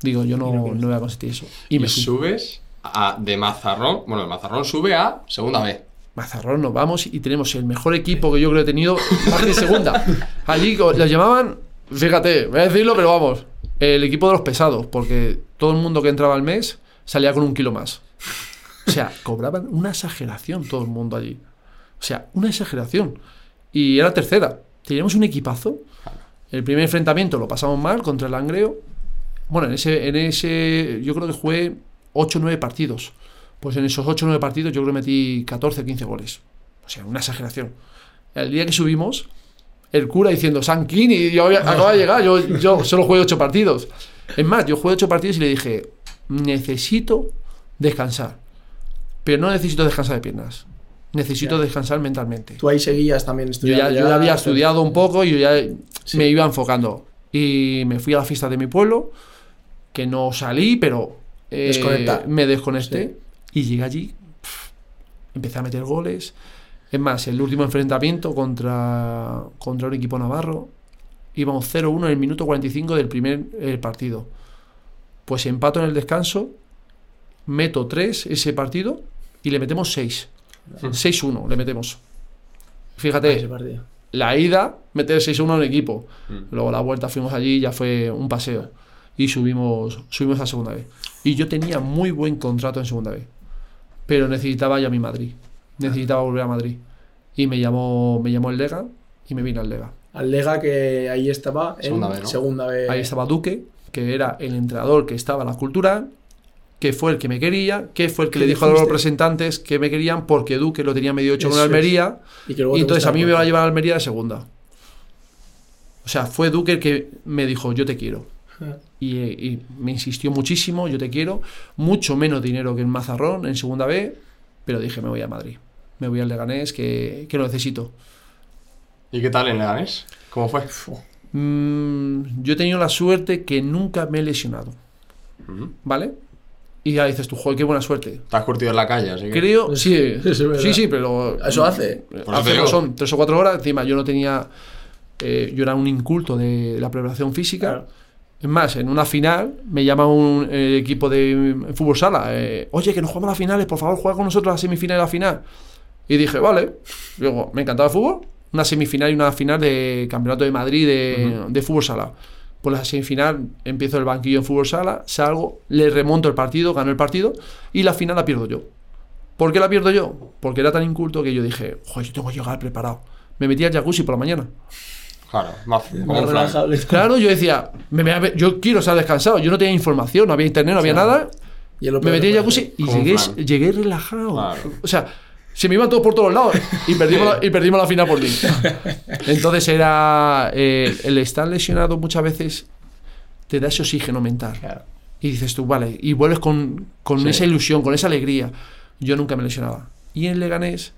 Speaker 3: Digo, yo no, no voy a consentir eso. Y
Speaker 1: Y,
Speaker 3: me fui.
Speaker 1: subes a- de Mazarrón. Bueno, de Mazarrón sube a segunda B.
Speaker 3: Mazarrón nos vamos y tenemos el mejor equipo que yo creo que he tenido más de segunda. Allí los llamaban, fíjate, voy a decirlo, pero vamos, el equipo de los pesados, porque todo el mundo que entraba al mes salía con un kilo más. O sea, cobraban una exageración todo el mundo allí. O sea, una exageración. Y era tercera. Teníamos un equipazo. El primer enfrentamiento lo pasamos mal contra el Langreo. Bueno, en ese, en ese yo creo que jugué 8 o 9 partidos. Pues en esos 8 o 9 partidos yo creo que metí 14 o 15 goles. O sea, una exageración. El día que subimos, el cura diciendo, Sanquini, yo había- acaba de llegar, yo, yo solo jugué 8 partidos. Es más, yo jugué 8 partidos y le dije, necesito descansar. Pero no necesito descansar de piernas. Necesito
Speaker 2: Ya.
Speaker 3: descansar mentalmente.
Speaker 2: Tú ahí seguías también
Speaker 3: Yo
Speaker 2: estudiando.
Speaker 3: ya, yo ya había estudiado un poco y yo ya
Speaker 2: Sí.
Speaker 3: me iba enfocando. Y me fui a la fiesta de mi pueblo, que no salí, pero eh, me desconecté y llegué allí. empecé a meter goles. Es más, el último enfrentamiento contra, contra un equipo navarro, íbamos 0-1 en el minuto 45 del primer eh, partido. Pues empato en el descanso, meto 3 ese partido y le metemos 6. 6-1 le metemos. Fíjate, la ida, meter 6-1 en equipo.
Speaker 1: Mm.
Speaker 3: Luego la vuelta fuimos allí y ya fue un paseo. Y subimos, subimos a segunda vez. Y yo tenía muy buen contrato en segunda vez. Pero necesitaba ya mi Madrid. Necesitaba volver a Madrid. Y me llamó, me llamó el Lega y me vine al Lega.
Speaker 2: Al Lega que ahí estaba en
Speaker 1: Segunda ¿no?
Speaker 2: segunda B.
Speaker 3: Ahí estaba Duque, que era el entrenador que estaba en la cultura, que fue el que me quería, que fue el que
Speaker 2: ¿Qué
Speaker 3: le dijo a los representantes que me querían porque Duque lo tenía medio hecho con. Almería.
Speaker 2: Y, que luego
Speaker 3: Y
Speaker 2: te
Speaker 3: entonces a mí me va a llevar a Almería de segunda. O sea, fue Duque el que me dijo, yo te quiero. Y, y me insistió muchísimo, yo te quiero. Mucho menos dinero que en Mazarrón, en segunda B. Pero dije, me voy a Madrid. Me voy al Leganés, que, que lo necesito.
Speaker 1: ¿Y qué tal en Leganés? ¿Cómo fue?
Speaker 3: Mm, yo he tenido la suerte que nunca me he lesionado. ¿Vale? Y ya dices tú, joder, qué buena suerte.
Speaker 1: Te has curtido en la calle, así que...
Speaker 3: Creo, sí,
Speaker 2: verdad.
Speaker 3: sí, sí, pero...
Speaker 2: Eso hace.
Speaker 3: Hace son tres o cuatro horas. Encima, yo no tenía. eh, yo era un inculto de la preparación física.
Speaker 2: Claro.
Speaker 3: Es más, en una final me llama un eh, equipo de mm, fútbol sala. eh, Oye, que nos jugamos las finales, por favor, juega con nosotros la semifinal y la final. Y dije, vale. Luego, me encantaba el fútbol. Una semifinal y una final de Campeonato de Madrid de, de fútbol sala. Pues la semifinal empiezo el banquillo en fútbol sala, salgo, le remonto el partido, gano el partido y la final la pierdo yo. ¿Por qué la pierdo yo? Porque era tan inculto que yo dije, joder, yo tengo que llegar preparado. Me metí al jacuzzi por la mañana.
Speaker 1: Claro, más,
Speaker 2: relajable.
Speaker 3: Claro, yo decía, me- me- yo quiero estar descansado. Yo no tenía información, no había internet, no había nada.
Speaker 2: Y
Speaker 3: Me metí al jacuzzi y llegué, llegué relajado.
Speaker 1: Claro.
Speaker 3: O sea, se me iban todos por todos lados y perdimos, la, y perdimos la final por mí. Entonces era. eh, el estar lesionado muchas veces te da ese oxígeno mental.
Speaker 2: Claro.
Speaker 3: Y dices tú, vale, y vuelves con, con
Speaker 1: Sí.
Speaker 3: esa ilusión, con esa alegría. Yo nunca me lesionaba. Y en Leganés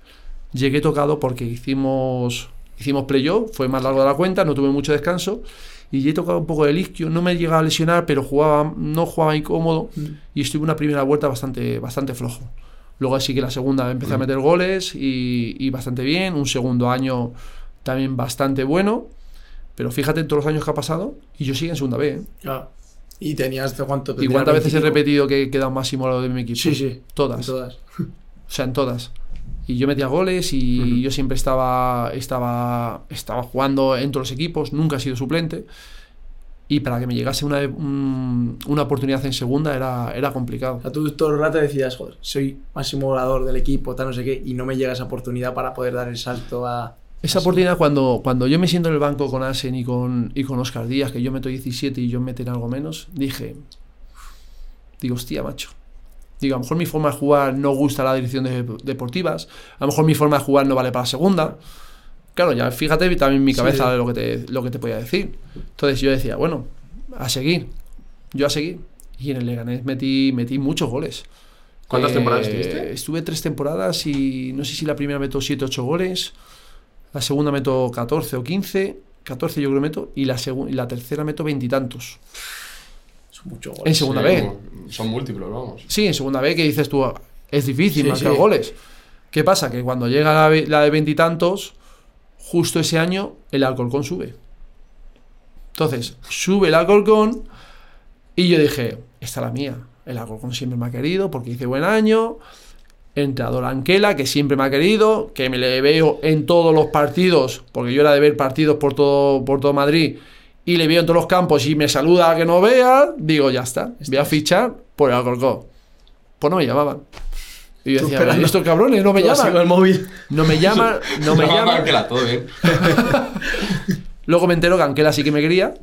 Speaker 3: llegué tocado porque hicimos, hicimos playoff, fue más largo de la cuenta, no tuve mucho descanso. Y he tocado un poco del isquio, no me llegaba a lesionar, pero jugaba, no jugaba incómodo. Y estuve una primera vuelta bastante, bastante flojo. Luego sí que la segunda empecé a meter goles y, y bastante bien. Un segundo año también bastante bueno. Pero fíjate en todos los años que ha pasado y yo sigo en segunda B. ¿eh?
Speaker 2: Y tenías cuánto
Speaker 3: ¿Y
Speaker 2: tendrías
Speaker 3: cuántas veces he
Speaker 2: 25?
Speaker 3: repetido que he quedado máximo lo de mi equipo?
Speaker 2: Sí, sí.
Speaker 3: Todas.
Speaker 2: Todas.
Speaker 3: O sea, en todas. Y yo metía goles y yo siempre estaba, estaba, estaba jugando en todos los equipos, nunca he sido suplente. Y para que me llegase una, un- una oportunidad en segunda era, era complicado.
Speaker 2: O sea, tú todo el rato decías, joder, soy máximo volador del equipo, tal, no sé qué, y no me llega esa oportunidad para poder dar el salto a.
Speaker 3: Esa oportunidad cuando, cuando yo me siento en el banco con Asen y con, y con Oscar Díaz, que yo meto 17 y yo meten algo menos, dije, digo, hostia, macho. Digo, a lo mejor mi forma de jugar no gusta la dirección de deportivas, a lo mejor mi forma de jugar no vale para segunda. Claro, ya fíjate también mi
Speaker 2: Sí.
Speaker 3: cabeza de lo que, te, lo que te podía decir. Entonces yo decía, bueno, a seguir. Yo a seguir. Y en el Leganés metí, metí muchos goles.
Speaker 1: ¿Cuántas
Speaker 3: Eh,
Speaker 1: temporadas estuviste?
Speaker 3: Estuve tres temporadas y no sé si la primera meto 7 8 goles, la segunda meto 14 o 15, 14 yo creo meto, y la, y la tercera meto veintitantos.
Speaker 2: Son muchos
Speaker 3: En
Speaker 2: goles.
Speaker 3: segunda
Speaker 1: Sí,
Speaker 3: B.
Speaker 1: como- Son múltiplos, vamos.
Speaker 3: Sí, en segunda B que dices tú, es difícil
Speaker 2: Sí,
Speaker 3: marcar
Speaker 2: sí.
Speaker 3: goles. ¿Qué pasa? Que cuando llega la de veintitantos, justo ese año el Alcorcón sube. Entonces, sube el Alcorcón y yo dije, esta es la mía. El Alcorcón siempre me ha querido porque hice buen año. Entrenador Anquela, que siempre me ha querido, que me le veo en todos los partidos, porque yo era de ver partidos por todo, por todo Madrid, y le veo en todos los campos y me saluda a que no vea, digo, ya está, voy a fichar por el Alcorcón. Pues no me llamaban. Y yo decía,
Speaker 2: esperando.
Speaker 3: estos cabrones no me
Speaker 2: el
Speaker 3: llaman.
Speaker 2: móvil.
Speaker 3: No me llaman, no me llaman.
Speaker 1: Anquela, todo bien.
Speaker 3: Luego me entero que Anquela sí que me quería,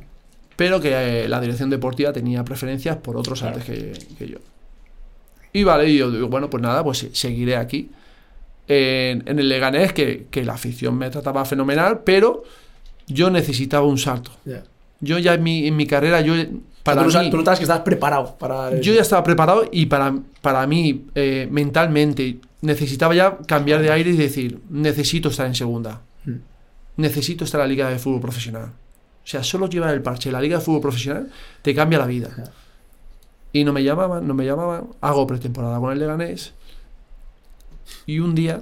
Speaker 3: pero que eh, la dirección deportiva tenía preferencias por otros antes que, que yo. Y vale, y yo digo, bueno, pues nada, pues se- seguiré aquí. En, en el Leganés, que, que la afición me trataba fenomenal, pero yo necesitaba un salto.
Speaker 2: Ya.
Speaker 3: Yo ya en mi, en mi carrera, yo para
Speaker 2: tú,
Speaker 3: mí,
Speaker 2: tú que estabas preparado para.
Speaker 3: yo ya estaba preparado y para, para mí, eh, mentalmente, necesitaba ya cambiar de aire y decir, necesito estar en segunda.
Speaker 2: Mm.
Speaker 3: Necesito estar en la liga de fútbol profesional. O sea, solo llevar el parche, la liga de fútbol profesional, te cambia la vida. Y no me llamaban, no me llamaban. Hago pretemporada con el Leganés. Y un día,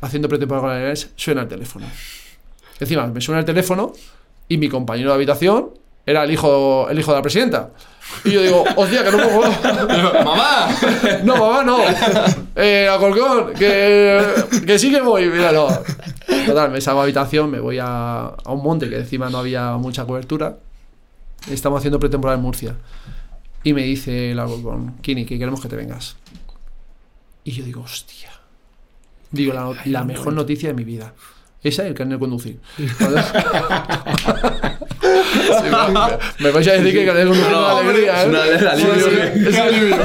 Speaker 3: haciendo pretemporada con el Leganés, suena el teléfono. Encima, me suena el teléfono y mi compañero de habitación era el hijo, el hijo de la presidenta. Y yo digo, hostia, que no puedo.
Speaker 1: ¡Mamá!
Speaker 3: No, mamá, no. Eh, Alcorcón, que, que sí que voy. Mira, no. Total, me salgo a habitación, me voy a, a un monte que encima no había mucha cobertura. Estamos haciendo pretemporada en Murcia. Y me dice el Alcorcón, Kini, que queremos que te vengas. Y yo digo, hostia. Digo, la, mejor noticia de mi vida. Esa y el carnet de conducir. Sí, me, vais a decir que el carnet de conducir es una alegría, ¿eh?
Speaker 1: es una alegría,
Speaker 3: Sí,
Speaker 1: alivio.
Speaker 3: es un alivio.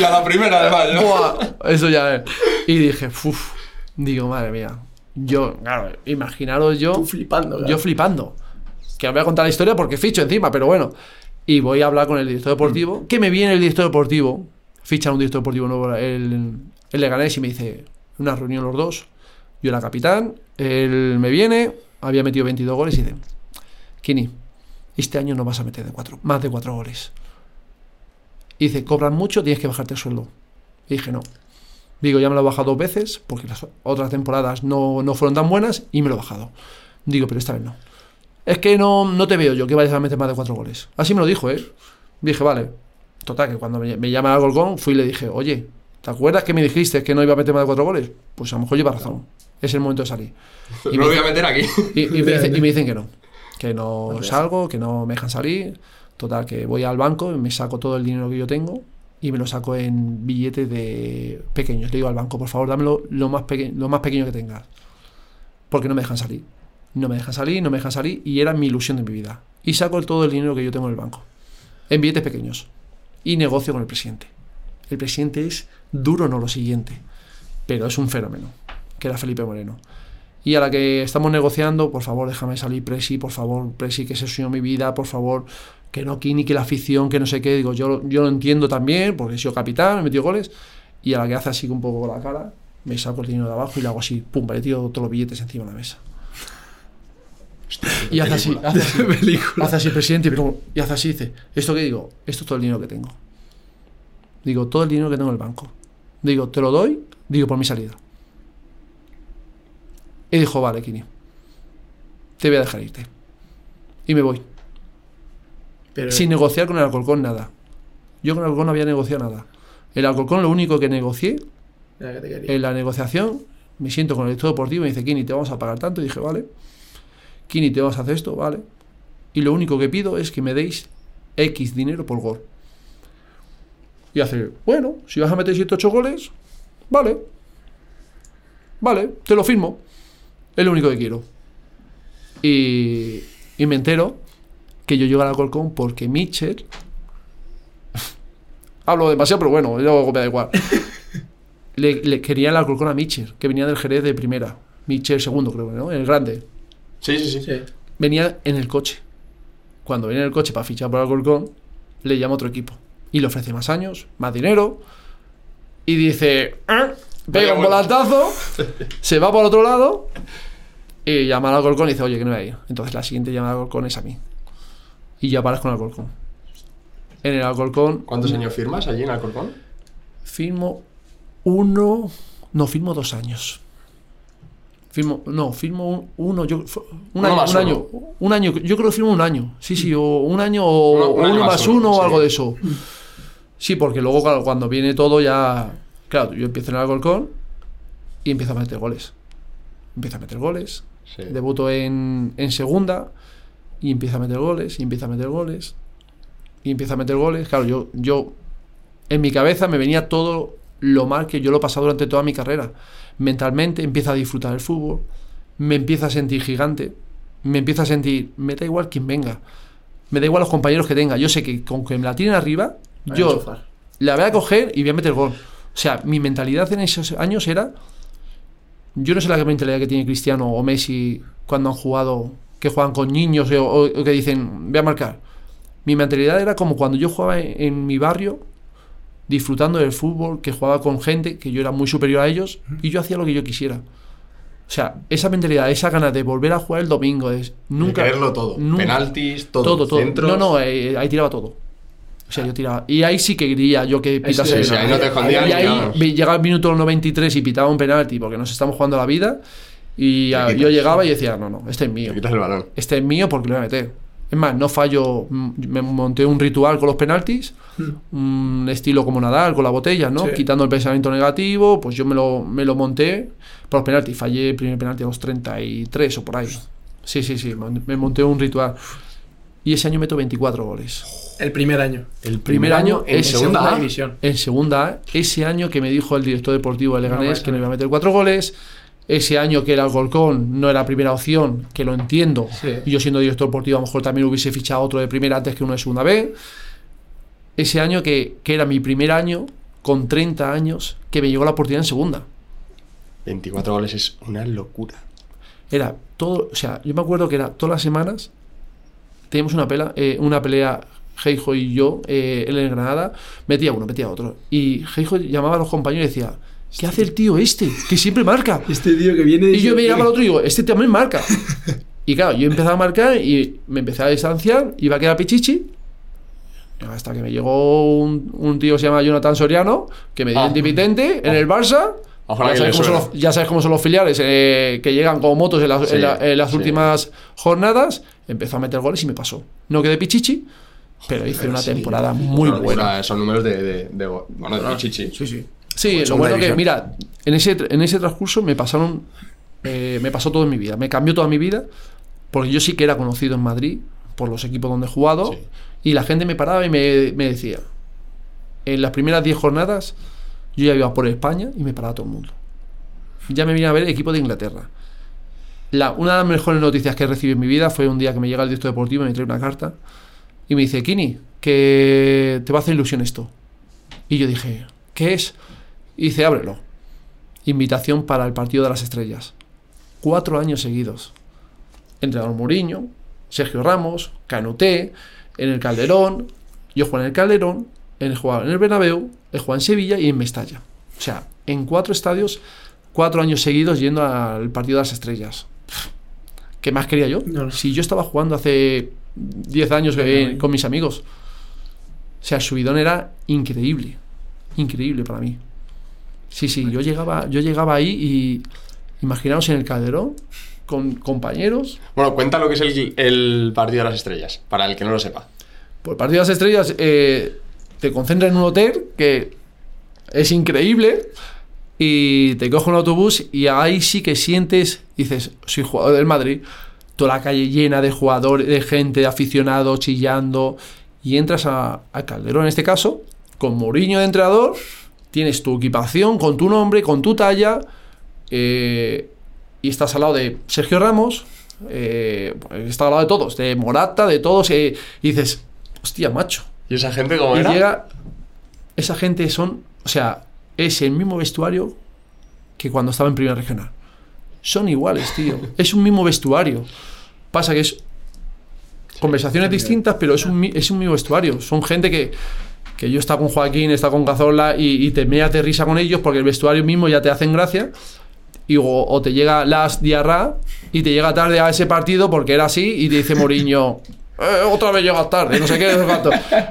Speaker 1: Y a la primera, además, ¿no?
Speaker 3: Buah, eso ya es. Y dije, uff, digo, madre mía. Yo, claro, imaginaros yo,
Speaker 2: Tú flipando.
Speaker 3: yo
Speaker 2: claro.
Speaker 3: flipando. Que os voy a contar la historia porque ficho encima, pero bueno. Y voy a hablar con el director deportivo. Que me viene el director deportivo, fichan un director deportivo nuevo, el, el Leganés, y me dice, una reunión los dos. Yo era capitán, él me viene, había metido 22 goles y dice, Kini, este año no vas a meter de cuatro, más de cuatro goles. Y dice, cobran mucho, tienes que bajarte el sueldo. Y dije, no. Digo, ya me lo he bajado dos veces, porque las otras temporadas no, no fueron tan buenas, y me lo he bajado. Digo, pero esta vez no. Es que no, no te veo yo que vayas a meter más de cuatro goles. Así me lo dijo, ¿eh? Dije, vale. Total, que cuando me, me llama al Golgón, fui y le dije, oye, ¿te acuerdas que me dijiste que no iba a meter más de cuatro goles? Pues a lo mejor lleva razón. Es el momento de salir. Y
Speaker 1: No
Speaker 3: me
Speaker 1: lo voy a meter aquí.
Speaker 3: y, y me dicen, y me dicen que no. Que no salgo, que no me dejan salir. Total, que voy al banco y me saco todo el dinero que yo tengo y me lo saco en billetes de pequeños. Le digo al banco, por favor, dámelo lo más, peque- lo más pequeño que tengas. Porque no me dejan salir. No me dejan salir, no me dejan salir y era mi ilusión de mi vida. Y saco el- todo el dinero que yo tengo en el banco. En billetes pequeños. Y negocio con el presidente. El presidente es duro, no lo siguiente. Pero es un fenómeno. Que era Felipe Moreno. Y a la que estamos negociando, por favor, déjame salir Presi, por favor, Presi, que se subió mi vida, por favor, que no Kini, que la afición, que no sé qué. Digo, yo, yo lo entiendo también, porque he sido capitán, he metido goles. Y a la que hace así un poco con la cara, me saco el dinero de abajo y le hago así, pum, le tiro todos los billetes encima de la mesa. Y hace así, hace así, hace así presidente, y hace así, dice, ¿esto qué digo? Esto es todo el dinero que tengo. Digo, todo el dinero que tengo en el banco. Digo, te lo doy, digo, por mi salida. Y dijo, vale, Kini, te voy a dejar irte. Y me voy.
Speaker 2: Pero,
Speaker 3: Sin negociar con el Alcorcón nada. Yo con el Alcorcón no había negociado nada. El Alcorcón lo único que negocié,
Speaker 2: que
Speaker 3: en la negociación, me siento con el director deportivo y me dice, Kini, te vamos a pagar tanto. Y dije, vale. Kini, te vamos a hacer esto, vale. Y lo único que pido es que me deis X dinero por gol. Y hace, bueno, si vas a meter 7 8 goles, vale. Vale, te lo firmo. Es lo único que quiero. Y, y me entero que yo llego al Alcorcón porque Mitchell. Hablo demasiado, pero bueno, luego me da igual. le, le quería el Alcorcón a Mitchell, que venía del Jerez de primera. Mitchell segundo, creo, ¿no? El grande.
Speaker 1: Sí, sí, sí.
Speaker 2: Sí.
Speaker 3: Venía en el coche. Cuando viene en el coche para fichar por Alcorcón, le llama a otro equipo. Y le ofrece más años, más dinero. Y dice. "Ah", Pega un volantazo, se va por otro lado. Y llama al Alcorcón y dice, oye, que no voy a ir. Entonces la siguiente llamada al Alcorcón es a mí. Y yo aparezco en el Alcorcón. En el Alcorcón.
Speaker 1: ¿Cuántos años firmas allí en Alcorcón?
Speaker 3: Firmo uno. No, firmo dos años. Firmo, no, firmo un- uno, yo, un,
Speaker 1: Uno
Speaker 3: año,
Speaker 1: más
Speaker 3: un
Speaker 1: uno.
Speaker 3: año, un año, yo creo que firmo un año, sí, sí, o un año o
Speaker 1: Uno- más
Speaker 3: más
Speaker 1: uno,
Speaker 3: o
Speaker 1: sí.
Speaker 3: algo de eso. Sí, porque luego cuando viene todo ya, claro, yo empiezo en el Alcorcón y empiezo a meter goles. Empiezo a meter goles,
Speaker 1: Sí.
Speaker 3: debuto en, en segunda y empiezo a meter goles y empiezo a meter goles y empiezo a meter goles. Claro, yo, yo en mi cabeza me venía todo lo mal que yo lo he pasado durante toda mi carrera. Mentalmente empiezo a disfrutar del fútbol, me empiezo a sentir gigante, me empiezo a sentir, me da igual quien venga, me da igual los compañeros que tenga. Yo sé que con que me la tiren arriba, yo la voy a coger y voy a meter gol. O sea, mi mentalidad en esos años era. Yo no sé la mentalidad que tiene Cristiano o Messi cuando han jugado, que juegan con niños o, o- o que dicen, voy a marcar. Mi mentalidad era como cuando yo jugaba en, en mi barrio, disfrutando del fútbol, que jugaba con gente, que yo era muy superior a ellos, y yo hacía lo que yo quisiera. O sea, esa mentalidad, esa ganas de volver a jugar el domingo, es nunca.
Speaker 1: De todo.
Speaker 3: nunca-
Speaker 1: Penaltis, todo.
Speaker 3: todo, todo.
Speaker 1: centros.
Speaker 3: No, no, eh, ahí tiraba todo. O sea, yo tiraba. Y ahí sí que quería yo que pitase
Speaker 2: sí,
Speaker 1: sí,
Speaker 3: penalti.
Speaker 1: ahí no te
Speaker 3: Y ahí vi- llegaba el minuto 93 y pitaba un penalti porque nos estamos jugando la vida. Y
Speaker 1: quitas.
Speaker 3: yo llegaba y decía, no, no, este es mío.
Speaker 1: Quitas el balón.
Speaker 3: Este es mío porque lo voy a meter. Es más, no fallo. mm, Me monté un ritual con los penaltis, un estilo como Nadal con la botella, ¿no?
Speaker 2: Sí.
Speaker 3: Quitando el pensamiento negativo, pues yo me lo, me lo monté por los penaltis. Fallé el primer penalti a los 33 o por ahí. Sí, sí, sí, me monté un ritual. Y ese año meto 24 goles.
Speaker 2: El primer año.
Speaker 1: El
Speaker 3: Primer año
Speaker 1: en
Speaker 3: en
Speaker 1: segunda,
Speaker 2: segunda división.
Speaker 3: En segunda A, ese año que me dijo el director deportivo de Leganés que no iba a meter cuatro goles, ese año que el Alcorcón no era primera opción, que lo entiendo,
Speaker 2: Sí.
Speaker 3: y yo siendo director deportivo a lo mejor también hubiese fichado otro de primera antes que uno de segunda B, ese año que, que era mi primer año, con 30 años, que me llegó la oportunidad en segunda.
Speaker 1: 24 goles es una locura.
Speaker 3: Era todo, o sea, yo me acuerdo que era todas las semanas teníamos una pelea, eh, una pelea Heijo y yo eh, él en Granada, metía uno, metía otro. Y Heijo llamaba a los compañeros y decía, ¿qué hace el tío este? Que siempre marca.
Speaker 2: Este tío que viene.
Speaker 3: Y yo me miraba al otro y digo, este también marca. Y claro, yo empezaba a marcar y me empecé a distanciar, iba a quedar pichichi. Hasta que me llegó un, un tío que se llama Jonathan Soriano, que me dio
Speaker 1: Ah.
Speaker 3: un dividente en el Barça.
Speaker 1: Ojalá
Speaker 3: ya, sabes los, ya sabes cómo son los filiales, eh, que llegan como motos en, las-
Speaker 1: Sí,
Speaker 3: en la- en las
Speaker 1: sí.
Speaker 3: últimas jornadas. Empezó a meter goles y me pasó. No quedé pichichi, pero hice una
Speaker 1: sí.
Speaker 3: temporada muy
Speaker 1: Una
Speaker 3: buena.
Speaker 1: Son números de, de, bueno, de Pichichi.
Speaker 2: Sí, sí.
Speaker 3: Sí, lo bueno que, mira, en ese, en ese transcurso me pasaron, eh, me pasó todo en mi vida, me cambió toda mi vida, porque yo sí que era conocido en Madrid por los equipos donde he jugado,
Speaker 1: Sí.
Speaker 3: y la gente me paraba y me, me decía, en las primeras 10 jornadas, yo ya iba por España y me paraba todo el mundo. Ya me vine a ver el equipo de Inglaterra. La, una de las mejores noticias que he recibido en mi vida fue un día que me llega el director deportivo y me trae una carta y me dice, Kini, que te va a hacer ilusión esto. Y yo dije, ¿qué es? Y dice, ábrelo. Invitación para el partido de las estrellas. Cuatro años seguidos. Entrenador Mourinho, Sergio Ramos, Canuté, en el Calderón. Yo jugué en el Calderón, he jugado en el Bernabéu, he jugado en Sevilla y en Mestalla. O sea, en cuatro estadios, cuatro años seguidos yendo al partido de las estrellas. ¿Qué más quería yo?
Speaker 2: No, no.
Speaker 3: Si yo estaba jugando hace 10 años eh, con mis amigos. O sea, subidón era increíble. Increíble para mí. Sí, sí, yo llegaba, yo llegaba ahí y imaginaos en el calderón con compañeros.
Speaker 1: Bueno, cuenta lo que es el, el partido de las estrellas, para el que no lo sepa.
Speaker 3: Pues el partido de las estrellas eh, te concentra en un hotel que es increíble y te coge un autobús y ahí sí que sientes, dices, soy jugador del Madrid, toda la calle llena de jugadores, de gente, de aficionados chillando y entras a, a Calderón en este caso, con Mourinho de entrenador, tienes tu equipación con tu nombre, con tu talla eh, y estás al lado de Sergio Ramos, eh, está al lado de todos, de Morata, de todos, eh, y dices, hostia, macho.
Speaker 1: ¿Y esa gente cómo
Speaker 3: Y
Speaker 1: era?
Speaker 3: llega, esa gente son, o sea, es el mismo vestuario que cuando estaba en primera regional. Son iguales, tío. Es un mismo vestuario. Pasa que es conversaciones distintas, pero es un, es un mismo vestuario. Son gente que, que yo está con Joaquín, está con Cazorla y, y te meas de risa con ellos porque el vestuario mismo ya te hacen gracia. Y o, o te llega Las Diarra y te llega tarde a ese partido porque era así y te dice Moriño, "Eh, otra vez llegas tarde, no sé qué, no sé cuánto".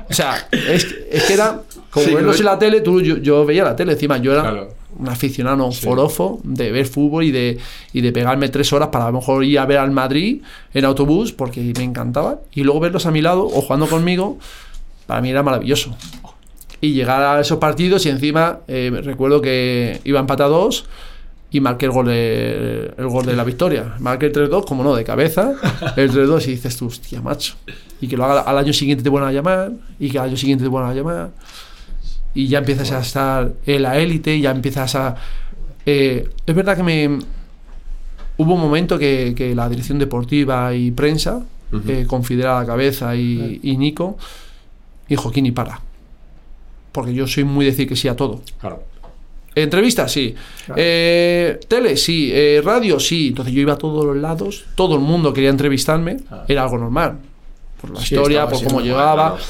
Speaker 3: O sea, es, es que era, como
Speaker 2: Sí,
Speaker 3: verlos en la tele, tú, yo, yo veía la tele encima, yo era
Speaker 1: Claro.
Speaker 3: Un aficionado, un forofo de ver fútbol y de, y de pegarme tres horas para a lo mejor ir a ver al Madrid en autobús porque me encantaba. Y luego verlos a mi lado o jugando conmigo, para mí era maravilloso. Y llegar a esos partidos y encima eh, recuerdo que iba empatados y marqué el gol de, el gol de la victoria. Marqué el 3-2, como no, de cabeza, el 3-2 y dices tú, hostia, macho. Y que lo haga al año siguiente te vuelvan a llamar y que al año siguiente te vuelvan a llamar. Y ya empiezas a estar en la élite, ya empiezas a... eh, es verdad que me... Hubo un momento que, que la dirección deportiva y prensa,
Speaker 1: Ujú.
Speaker 3: eh, con Fidel a la cabeza y, y Nico, dijo, Kini, para. Porque yo soy muy decir que sí a todo.
Speaker 1: Claro.
Speaker 3: Entrevistas, sí.
Speaker 2: Claro.
Speaker 3: Eh, tele, sí. Eh, radio, sí. Entonces yo iba a todos los lados. Todo el mundo quería entrevistarme.
Speaker 2: Claro.
Speaker 3: Era algo normal. Por la
Speaker 2: Sí,
Speaker 3: historia, por cómo
Speaker 2: normal,
Speaker 3: llegaba.
Speaker 1: claro.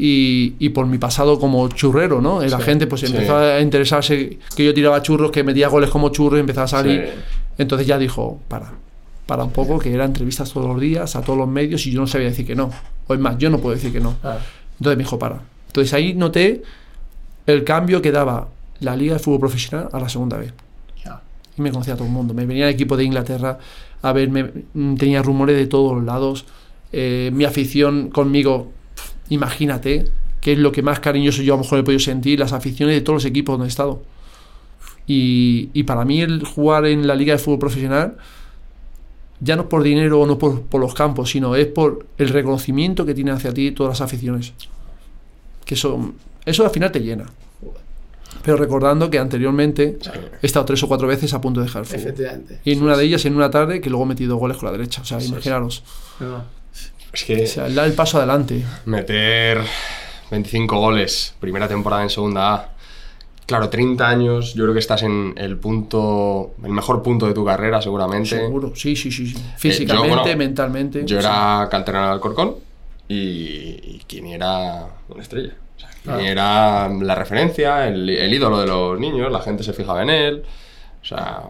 Speaker 3: Y, y por mi pasado como churrero, ¿no? La
Speaker 2: Sí,
Speaker 3: gente pues
Speaker 1: sí.
Speaker 3: empezó a interesarse que yo tiraba churros, que metía goles como churro y empezaba a salir.
Speaker 1: Sí.
Speaker 3: Entonces ya dijo, para, para un poco, que era entrevistas todos los días, a todos los medios, y yo no sabía decir que no. O es más, yo no puedo decir que no.
Speaker 2: Claro.
Speaker 3: Entonces me dijo, para. Entonces ahí noté el cambio que daba la Liga de Fútbol Profesional a la segunda vez. Y me conocía todo el mundo. Me venía el equipo de Inglaterra a verme, mm, tenía rumores de todos los lados. Eh, mi afición conmigo, imagínate, que es lo que más cariñoso yo a lo mejor he podido sentir, las aficiones de todos los equipos donde he estado. Y, y para mí el jugar en la Liga de Fútbol Profesional ya no es por dinero o no por, por los campos, sino es por el reconocimiento que tienen hacia ti todas las aficiones. Que eso, eso al final te llena. Pero recordando que anteriormente he estado tres o cuatro veces a punto de dejar el fútbol.
Speaker 2: Efectivamente.
Speaker 3: Y en una de ellas, en una tarde, que luego he metido goles con la derecha. O sea, imaginaros.
Speaker 2: No.
Speaker 1: Es que
Speaker 3: O sea, dar el paso adelante.
Speaker 1: meter 25 goles, primera temporada en segunda A. Claro, 30 años, yo creo que estás en el punto, el mejor punto de tu carrera seguramente.
Speaker 3: Seguro. Sí, sí, sí. sí. Físicamente,
Speaker 1: Eh, bueno,
Speaker 3: mentalmente.
Speaker 1: Yo
Speaker 3: sí.
Speaker 1: era canterano del Alcorcón y, y Kini era una estrella. O sea,
Speaker 2: Ah.
Speaker 1: era la referencia, el, el ídolo de los niños, la gente se fijaba en él. O sea,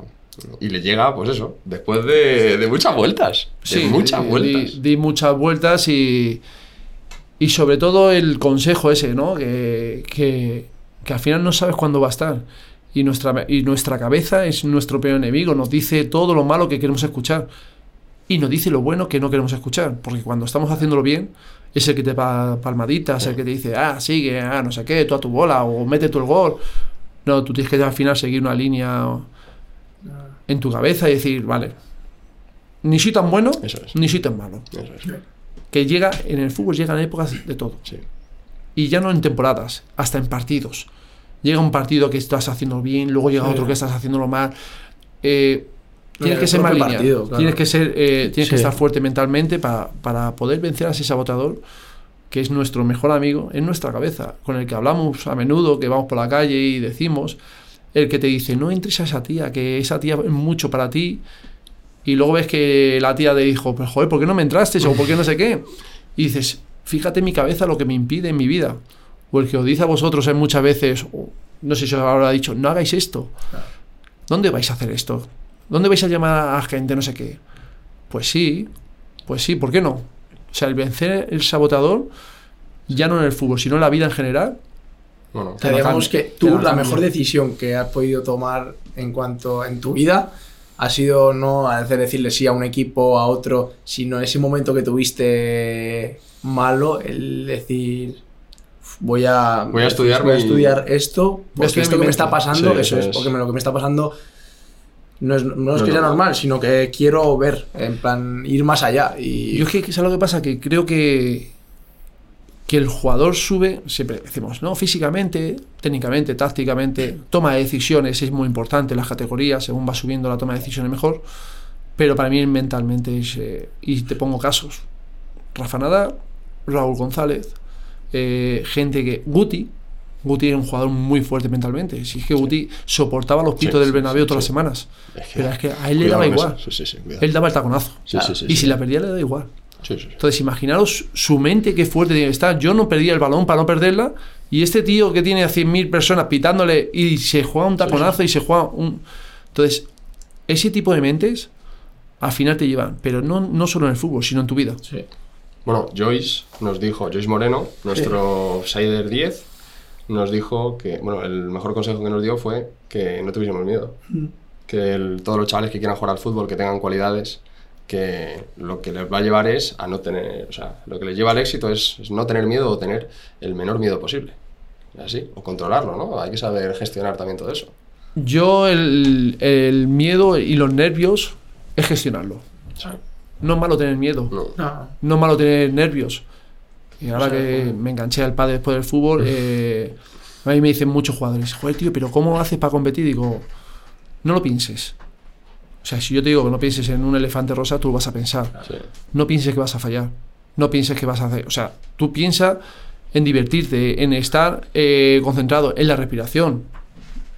Speaker 1: y le llega, pues eso, después de, de muchas vueltas. De
Speaker 3: Sí,
Speaker 1: muchas vueltas.
Speaker 3: Di, di muchas vueltas y, y sobre todo el consejo ese, ¿no? Que, que, que al final no sabes cuándo va a estar. Y nuestra, y nuestra cabeza es nuestro peor enemigo. Nos dice todo lo malo que queremos escuchar. Y nos dice lo bueno que no queremos escuchar. Porque cuando estamos haciéndolo bien, es el que te da palmaditas, el que te dice, ah, sigue, ah, no sé qué, tú a tu bola, o mete tú el gol. No, tú tienes que al final seguir una línea en tu cabeza y decir, vale, ni soy tan bueno,
Speaker 1: Eso es.
Speaker 3: ni soy tan malo.
Speaker 1: Eso es.
Speaker 3: Que llega, en el fútbol llegan épocas de todo.
Speaker 1: Sí.
Speaker 3: Y ya no en temporadas, hasta en partidos. Llega un partido que estás haciendo bien, luego llega
Speaker 2: Sí.
Speaker 3: otro que estás haciéndolo mal. Eh, tienes que ser más
Speaker 2: partido, claro.
Speaker 3: Tienes que ser, eh, tienes que estar fuerte mentalmente para, para poder vencer a ese sabotador que es nuestro mejor amigo en nuestra cabeza, con el que hablamos a menudo, que vamos por la calle y decimos, el que te dice, no entres a esa tía, que esa tía es mucho para ti, y luego ves que la tía te dijo, pero joder, ¿por qué no me entraste? O ¿por qué no sé qué? Y dices, fíjate mi cabeza lo que me impide en mi vida. O el que os dice a vosotros es muchas veces, no sé si os habrá dicho, no hagáis esto. ¿Dónde vais a hacer esto? ¿Dónde vais a llamar a gente no sé qué? Pues sí, pues sí, ¿por qué no? O sea, el vencer el sabotador, ya no en el fútbol, sino en la vida en general,
Speaker 1: Bueno,
Speaker 2: O sea, digamos que tú la mejor decisión que has podido tomar en cuanto en tu vida ha sido no hacer decirle sí a un equipo, a otro, sino ese momento que tuviste malo, el decir voy a,
Speaker 1: Voy a estudiar
Speaker 2: voy a
Speaker 1: mi-
Speaker 2: estudiar esto, porque esto
Speaker 3: mi
Speaker 2: que me está pasando,
Speaker 1: Sí,
Speaker 2: eso es,
Speaker 1: es.
Speaker 2: porque me- lo que me está pasando no es, no es
Speaker 1: No
Speaker 2: que
Speaker 1: es
Speaker 2: sea
Speaker 1: normal.
Speaker 2: normal, sino que quiero ver, en plan, ir más allá. Y
Speaker 3: Yo es que, ¿sabes lo que pasa? Que creo que, que el jugador sube, siempre decimos, ¿no? Físicamente, técnicamente, tácticamente, toma de decisiones es muy importante en las categorías, según va subiendo la toma de decisiones mejor, pero para mí mentalmente es, eh, y te pongo casos, Rafa Nadal, Raúl González, eh, gente que, Guti, Guti era un jugador muy fuerte mentalmente, si es que Guti soportaba los pitos
Speaker 1: Sí,
Speaker 3: del Bernabéu
Speaker 1: sí,
Speaker 3: todas las semanas,
Speaker 1: es que-
Speaker 3: pero es que a él le daba igual, él daba el taconazo, y si la perdía le da igual.
Speaker 1: Sí, sí, sí.
Speaker 3: Entonces, imaginaros su mente qué fuerte tiene que estar. Yo no perdía el balón para no perderla. Y este tío que tiene a 100.000 personas pitándole y se juega un taconazo y se juega un. Entonces, ese tipo de mentes al final te llevan. Pero no, no solo en el fútbol, sino en tu vida.
Speaker 2: Sí.
Speaker 1: Bueno, Joyce nos dijo, Joyce Moreno, nuestro Sider 10, nos dijo que, bueno, el mejor consejo que nos dio fue que no tuviésemos miedo. Que el- todos los chavales que quieran jugar al fútbol, que tengan cualidades, que lo que les va a llevar es a no tener, o sea, lo que les lleva al éxito es, es no tener miedo o tener el menor miedo posible. Así, o controlarlo, ¿no? Hay que saber gestionar también todo eso.
Speaker 3: Yo, el, el miedo y los nervios es gestionarlo. No es malo tener miedo.
Speaker 1: No.
Speaker 2: No,
Speaker 3: no es malo tener nervios. Y ahora
Speaker 2: O sea,
Speaker 3: que me enganché al padre después del fútbol, eh, A mí me dicen muchos jugadores, joder, tío, pero ¿cómo haces para competir? Digo, no lo pienses. O sea, si yo te digo que no pienses en un elefante rosa, tú lo vas a pensar.
Speaker 1: Sí.
Speaker 3: No pienses que vas a fallar. No pienses que vas a hacer. O sea, tú piensa en divertirte, en estar eh, concentrado en la respiración.